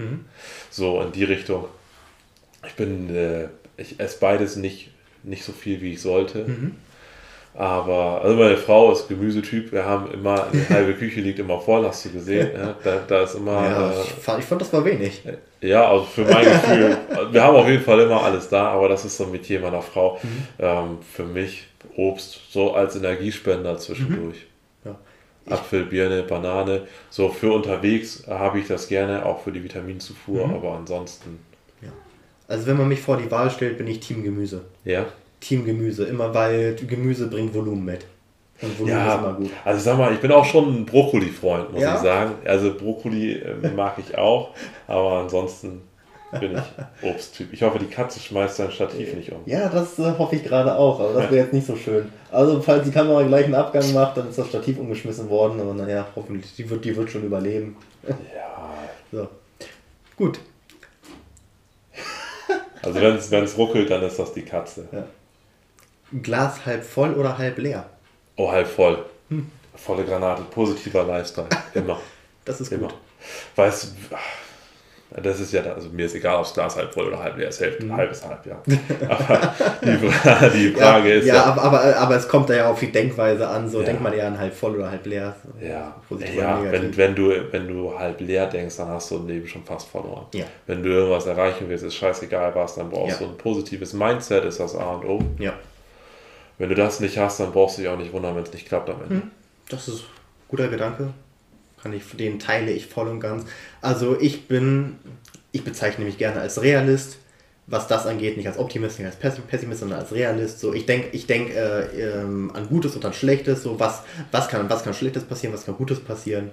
So in die Richtung. Ich bin, äh, ich esse beides nicht, nicht so viel, wie ich sollte. Mhm. Aber, also meine Frau ist Gemüsetyp. Wir haben immer, die halbe Küche liegt immer voll, hast du gesehen. Ja? (laughs) Da, da ist immer, Ja, äh, ich, fand, ich fand, das war wenig. ja, also für mein Gefühl, (laughs) wir haben auf jeden Fall immer alles da, aber das ist so ein Metier meiner Frau. Mhm. Ähm, für mich Obst so als Energiespender zwischendurch. Ja. Apfel, Birne, Banane. So für unterwegs habe ich das gerne, auch für die Vitaminzufuhr, Mhm. aber ansonsten, Ja. Also wenn man mich vor die Wahl stellt, bin ich Team Gemüse. ja. Team Gemüse, immer weil Gemüse bringt Volumen mit. Und Volumen ist immer Ja, gut. also sag mal, ich bin auch schon ein Brokkoli-Freund, muss Ja? ich sagen. Also Brokkoli äh, (laughs) mag ich auch, aber ansonsten bin ich Obsttyp. Ich hoffe, die Katze schmeißt sein Stativ nicht um. Ja, das äh, hoffe ich gerade auch, aber das wäre jetzt nicht so schön. Also falls die Kamera gleich einen Abgang macht, dann ist das Stativ umgeschmissen worden, aber naja, hoffentlich, die wird, die wird schon überleben. Ja, (laughs) So. Gut. also wenn es ruckelt, dann ist das die Katze. Glas halb voll oder halb leer? Oh, halb voll. Hm. Volle Granate, positiver Lifestyle. Immer. (laughs) Das ist Immer. gut. Weißt du, Das ist ja, also mir ist egal, ob das Glas halb voll oder halb leer ist. Halb, mhm. halb ist halb, ja. (laughs) Aber die, (laughs) die Frage ja, ist. Ja, ja aber, aber, aber, es kommt da ja auf die Denkweise an. So ja. denkt man eher an halb voll oder halb leer. Ja, ja wenn, wenn, du, wenn du halb leer denkst, dann hast du ein Leben schon fast verloren. Ja. Wenn du irgendwas erreichen willst, ist scheißegal was, dann brauchst du ein positives Mindset, ist das A und O. Ja. Wenn du das nicht hast, dann brauchst du dich auch nicht wundern, wenn es nicht klappt am Ende. Hm. Das ist ein guter Gedanke. Kann ich, den teile ich voll und ganz. Also ich bin, ich bezeichne mich gerne als Realist, was das angeht, nicht als Optimist, nicht als Pessimist, sondern als Realist. So, ich denke ich denk, äh, ähm, an Gutes und an Schlechtes. So, was, was, kann, was kann Schlechtes passieren, was kann Gutes passieren.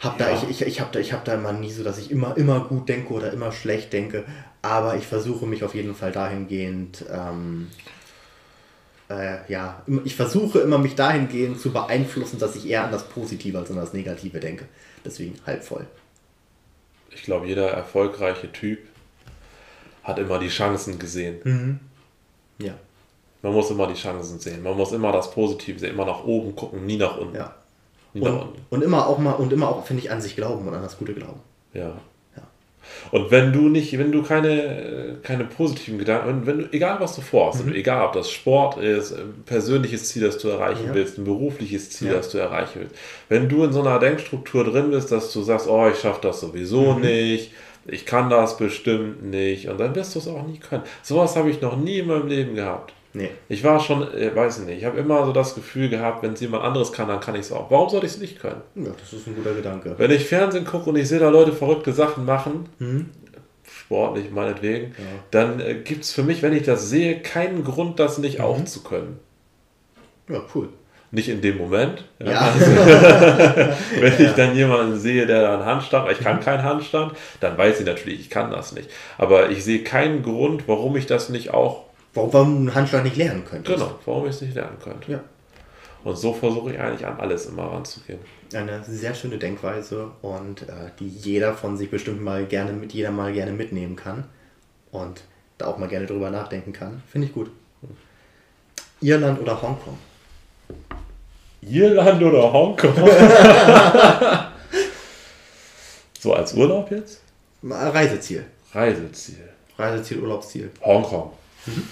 Hab ja. da, ich ich, ich habe da, hab da immer nie so, dass ich immer, immer gut denke oder immer schlecht denke. Aber ich versuche mich auf jeden Fall dahingehend ähm, äh, ja, ich versuche immer mich dahingehend zu beeinflussen, dass ich eher an das Positive als an das Negative denke. Deswegen halb voll. Ich glaube, jeder erfolgreiche Typ hat immer die Chancen gesehen. Mhm. Ja. Man muss immer die Chancen sehen. Man muss immer das Positive sehen, immer nach oben gucken, nie nach unten. Ja. Nie und, nach unten. und immer auch mal und immer auch, finde ich, an sich glauben und an das Gute glauben. Ja. Und wenn du nicht, wenn du keine, keine positiven Gedanken, wenn du, egal was du vorhast, mhm. egal ob das Sport ist, ein persönliches Ziel, das du erreichen ja. willst, ein berufliches Ziel, ja. das du erreichen willst, wenn du in so einer Denkstruktur drin bist, dass du sagst, oh, ich schaffe das sowieso mhm. nicht, ich kann das bestimmt nicht, und dann wirst du es auch nie können. Sowas habe ich noch nie in meinem Leben gehabt. Nee. Ich war schon, äh, weiß ich nicht, ich habe immer so das Gefühl gehabt, wenn es jemand anderes kann, dann kann ich es auch. Warum soll ich es nicht können? Ja, das ist ein guter Gedanke. Wenn ich Fernsehen gucke und ich sehe da Leute verrückte Sachen machen, mhm. sportlich meinetwegen, ja. dann äh, gibt es für mich, wenn ich das sehe, keinen Grund, das nicht mhm. auch zu können. Ja, cool. Nicht in dem Moment. Ja. ja. (laughs) wenn ich dann jemanden sehe, der da einen Handstand, ich kann mhm. keinen Handstand, dann weiß ich natürlich, ich kann das nicht. Aber ich sehe keinen Grund, warum ich das nicht auch Warum, warum einen Handschlag nicht lernen könnte. Genau, warum ich es nicht lernen könnte. Ja. Und so versuche ich eigentlich an alles immer ranzugehen. Eine sehr schöne Denkweise und äh, die jeder von sich bestimmt mal gerne mit jeder mal gerne mitnehmen kann und da auch mal gerne drüber nachdenken kann. Finde ich gut. Irland oder Hongkong? Irland oder Hongkong? (laughs) so als Urlaub jetzt? Reiseziel. Reiseziel. Reiseziel, Urlaubsziel. Hongkong. Mhm.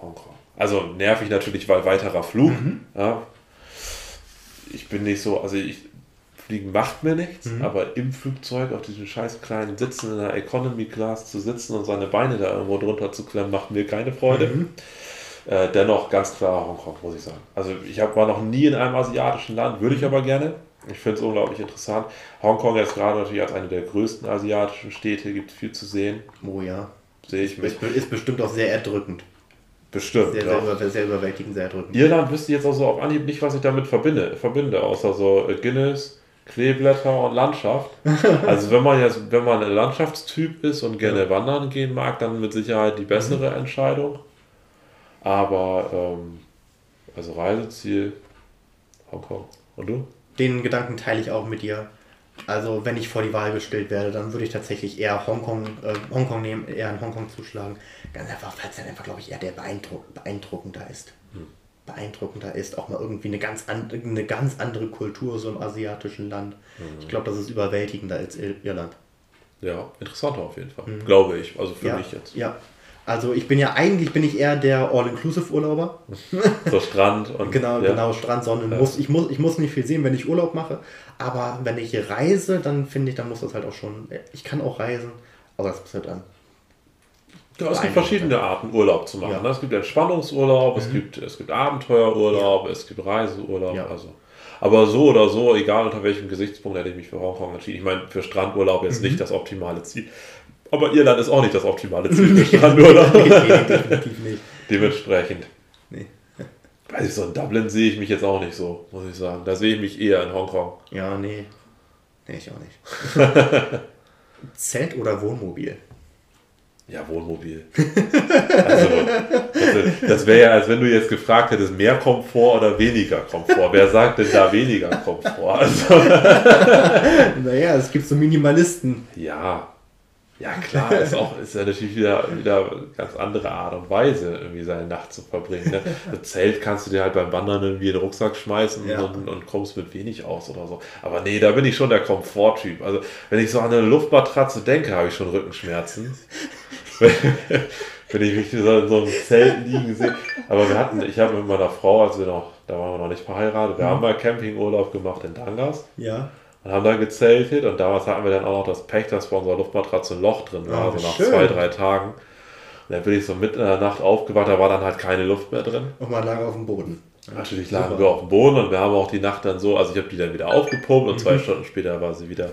Hongkong. Also nervig natürlich, weil weiterer Flug. Mhm. Ja. Ich bin nicht so, also ich Fliegen macht mir nichts, mhm. aber im Flugzeug auf diesen scheiß kleinen Sitzen in der Economy Class zu sitzen und seine Beine da irgendwo drunter zu klemmen, macht mir keine Freude. Mhm. Äh, dennoch ganz klar Hongkong, muss ich sagen. Also ich hab, war noch nie in einem asiatischen Land, würde ich aber gerne. Ich finde es unglaublich interessant. Hongkong jetzt gerade natürlich als eine der größten asiatischen Städte, gibt viel zu sehen. Oh ja. Sehe ich mich. Ist bestimmt auch sehr erdrückend. Bestimmt. Sehr, ja. sehr, sehr überwältigend, sehr erdrückend. Irland wüsste jetzt auch so auf Anhieb nicht, was ich damit verbinde, verbinde außer so äh, Guinness, Kleeblätter und Landschaft. (laughs) also wenn man jetzt, wenn man ein Landschaftstyp ist und gerne ja. wandern gehen mag, dann mit Sicherheit die bessere mhm. Entscheidung. Aber ähm, also Reiseziel Hongkong. Und du? Den Gedanken teile ich auch mit dir. Also wenn ich vor die Wahl gestellt werde, dann würde ich tatsächlich eher Hongkong, äh, Hongkong nehmen, eher in Hongkong zuschlagen. Ganz einfach, weil es dann einfach, glaube ich, eher der beeindruck beeindruckender ist. Hm. Beeindruckender ist auch mal irgendwie eine ganz, andere, eine ganz andere Kultur so im asiatischen Land. Hm. Ich glaube, das ist überwältigender als Irland. Ja, interessanter auf jeden Fall. Hm. Glaube ich. Also für ja, mich jetzt. Ja, also ich bin ja eigentlich bin ich eher der All-Inclusive-Urlauber. So Strand (laughs) und genau, ja. genau Strand, Sonne. Ja. Muss, ich, muss, ich muss nicht viel sehen, wenn ich Urlaub mache. Aber wenn ich reise, dann finde ich, dann muss das halt auch schon. Ich kann auch reisen, aber das muss halt an. Ja, es gibt verschiedene Arten, Urlaub zu machen. Ja. Ne? Es gibt Entspannungsurlaub, mhm. es, gibt, es gibt Abenteuerurlaub, ja. es gibt Reiseurlaub. Ja. Also. Aber so oder so, egal unter welchem Gesichtspunkt hätte ich mich für Hongkong entschieden. Ich meine, für Strandurlaub jetzt mhm. nicht das optimale Ziel. Aber Irland ist auch nicht das optimale (laughs) Ziel für Strandurlaub. nee, definitiv nicht. Dementsprechend. Nee. Weiß ich, so in Dublin sehe ich mich jetzt auch nicht so, muss ich sagen. Da sehe ich mich eher in Hongkong. Ja, nee. Nee, ich auch nicht. (laughs) Zelt oder Wohnmobil? Ja, Wohnmobil. also, das wäre ja, als wenn du jetzt gefragt hättest, mehr Komfort oder weniger Komfort. Wer sagt denn da weniger Komfort? Also. (laughs) naja, es gibt so Minimalisten. Ja, Ja, klar, ist, auch, ist ja natürlich wieder, wieder eine ganz andere Art und Weise, irgendwie seine Nacht zu verbringen. Ne? (laughs) Das Zelt kannst du dir halt beim Wandern irgendwie in den Rucksack schmeißen ja. und, und kommst mit wenig aus oder so. Aber nee, da bin ich schon der Komforttyp. Also, wenn ich so an eine Luftmatratze denke, habe ich schon Rückenschmerzen. (laughs) wenn ich mich so in so einem Zelt liegen sehe. Aber wir hatten, ich habe mit meiner Frau, als wir noch, da waren wir noch nicht verheiratet, wir mhm. haben mal Campingurlaub gemacht in Dangas. Ja und haben da gezeltet und damals hatten wir dann auch noch das Pech, dass bei unserer Luftmatratze ein Loch drin war, oh, so nach schön. zwei, drei Tagen. Und dann bin ich so mitten in der Nacht aufgewacht, da war dann halt keine Luft mehr drin. Und man lag auf dem Boden. Natürlich lagen Super. wir auf dem Boden und wir haben auch die Nacht dann so, also ich habe die dann wieder aufgepumpt und mhm. zwei Stunden später war sie wieder,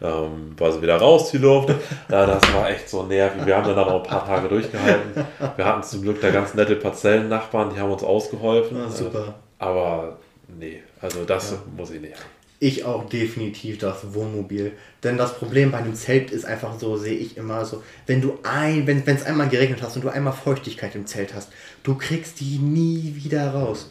ähm, war sie wieder raus, die Luft. Ja, das war echt so nervig. Wir haben dann auch ein paar Tage durchgehalten. Wir hatten zum Glück da ganz nette Parzellennachbarn, die haben uns ausgeholfen. Ah, super. Aber nee, also das ja. muss ich nicht. Ich auch definitiv das Wohnmobil. Denn das Problem bei einem Zelt ist einfach so, sehe ich immer so, wenn du ein, wenn es einmal geregnet hast und du einmal Feuchtigkeit im Zelt hast, du kriegst die nie wieder raus.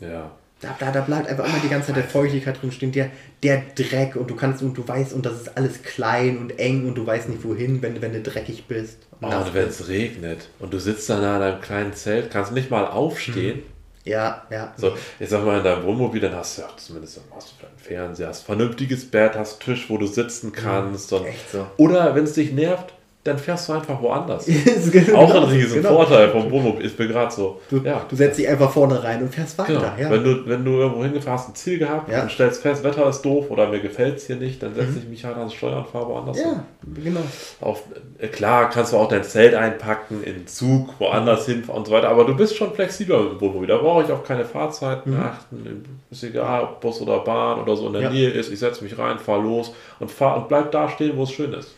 Ja. Da, da, da bleibt einfach immer die ganze Zeit der Feuchtigkeit drin stehen, der, der Dreck und du kannst und du weißt und das ist alles klein und eng und du weißt nicht wohin, wenn, wenn du dreckig bist. Oh, und wenn es regnet und du sitzt dann in deinem kleinen Zelt, kannst nicht mal aufstehen. Hm ja, ja. So, ich sag mal, in deinem Wohnmobil, dann hast du ja zumindest hast du einen Fernseher, hast ein vernünftiges Bett, hast einen Tisch, wo du sitzen kannst. Und, Echt so. Oder wenn es dich nervt, dann fährst du einfach woanders. (laughs) genau, auch ein riesen genau. Vorteil vom Wohnmobil ist mir gerade so. Du, ja. du setzt dich einfach vorne rein und fährst weiter. Genau. Ja. Wenn, du, wenn du irgendwo hingefahren hast, ein Ziel gehabt ja. und stellst fest, Wetter ist doof oder mir gefällt es hier nicht, dann setze mhm. ich mich halt ans Steuer und fahre woanders ja, hin. genau. Auf, äh, klar kannst du auch dein Zelt einpacken, in den Zug, woanders mhm. hin und so weiter, aber du bist schon flexibler mit dem Wohnmobil. Da brauche ich auch keine Fahrzeiten mhm. achten. Ist egal, ob Bus oder Bahn oder so in der Nähe ist. Ich setze mich rein, fahre los und, fahr, und bleib da stehen, wo es schön ist.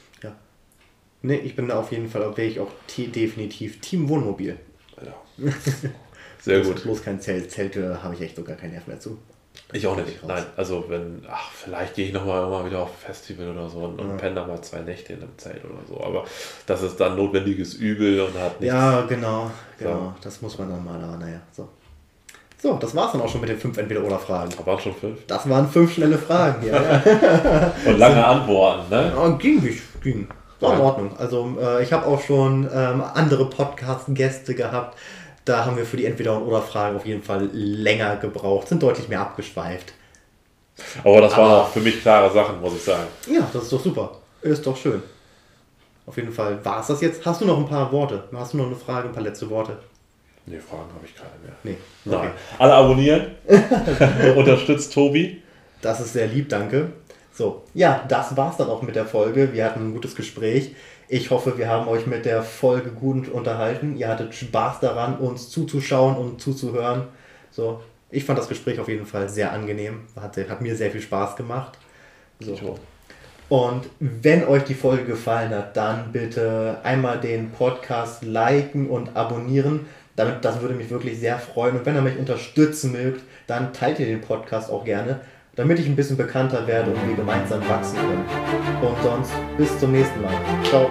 Ne, ich bin da auf jeden Fall, wäre ich auch definitiv Team Wohnmobil. Ja. (laughs) Sehr gut. Bloß kein Zelt. Zelte habe ich echt so gar keinen Nerv mehr zu. Ich auch nicht. Nein, also wenn, ach, vielleicht gehe ich nochmal immer wieder auf Festival oder so und, ja. und penne da mal zwei Nächte in einem Zelt oder so. Aber das ist dann notwendiges Übel und hat nichts. Ja, genau, genau. So. Das muss man dann mal, aber naja, so. So, das war's dann auch schon mit den fünf Entweder-Oder-Fragen. Da waren schon fünf? Das waren fünf schnelle Fragen, ja. ja. (laughs) und lange Antworten, ne? Ja, ging, ging. War in Ordnung. Also äh, ich habe auch schon ähm, andere Podcast-Gäste gehabt. Da haben wir für die Entweder- und Oder-Fragen auf jeden Fall länger gebraucht, sind deutlich mehr abgeschweift. Aber das waren auch für mich klare Sachen, muss ich sagen. Ja, das ist doch super. Ist doch schön. Auf jeden Fall war es das jetzt. Hast du noch ein paar Worte? Hast du noch eine Frage, ein paar letzte Worte? Nee, Fragen habe ich keine mehr. Nee. Okay. Nein. Alle abonnieren. (laughs) Unterstützt Tobi. Das ist sehr lieb, danke. So, ja, das war's dann auch mit der Folge. Wir hatten ein gutes Gespräch. Ich hoffe, wir haben euch mit der Folge gut unterhalten. Ihr hattet Spaß daran, uns zuzuschauen und zuzuhören. So, ich fand das Gespräch auf jeden Fall sehr angenehm. Hat, hat mir sehr viel Spaß gemacht. So. Und wenn euch die Folge gefallen hat, dann bitte einmal den Podcast liken und abonnieren. Damit, das würde mich wirklich sehr freuen. Und wenn ihr mich unterstützen mögt, dann teilt ihr den Podcast auch gerne damit ich ein bisschen bekannter werde und wir gemeinsam wachsen können. Und sonst bis zum nächsten Mal. Ciao.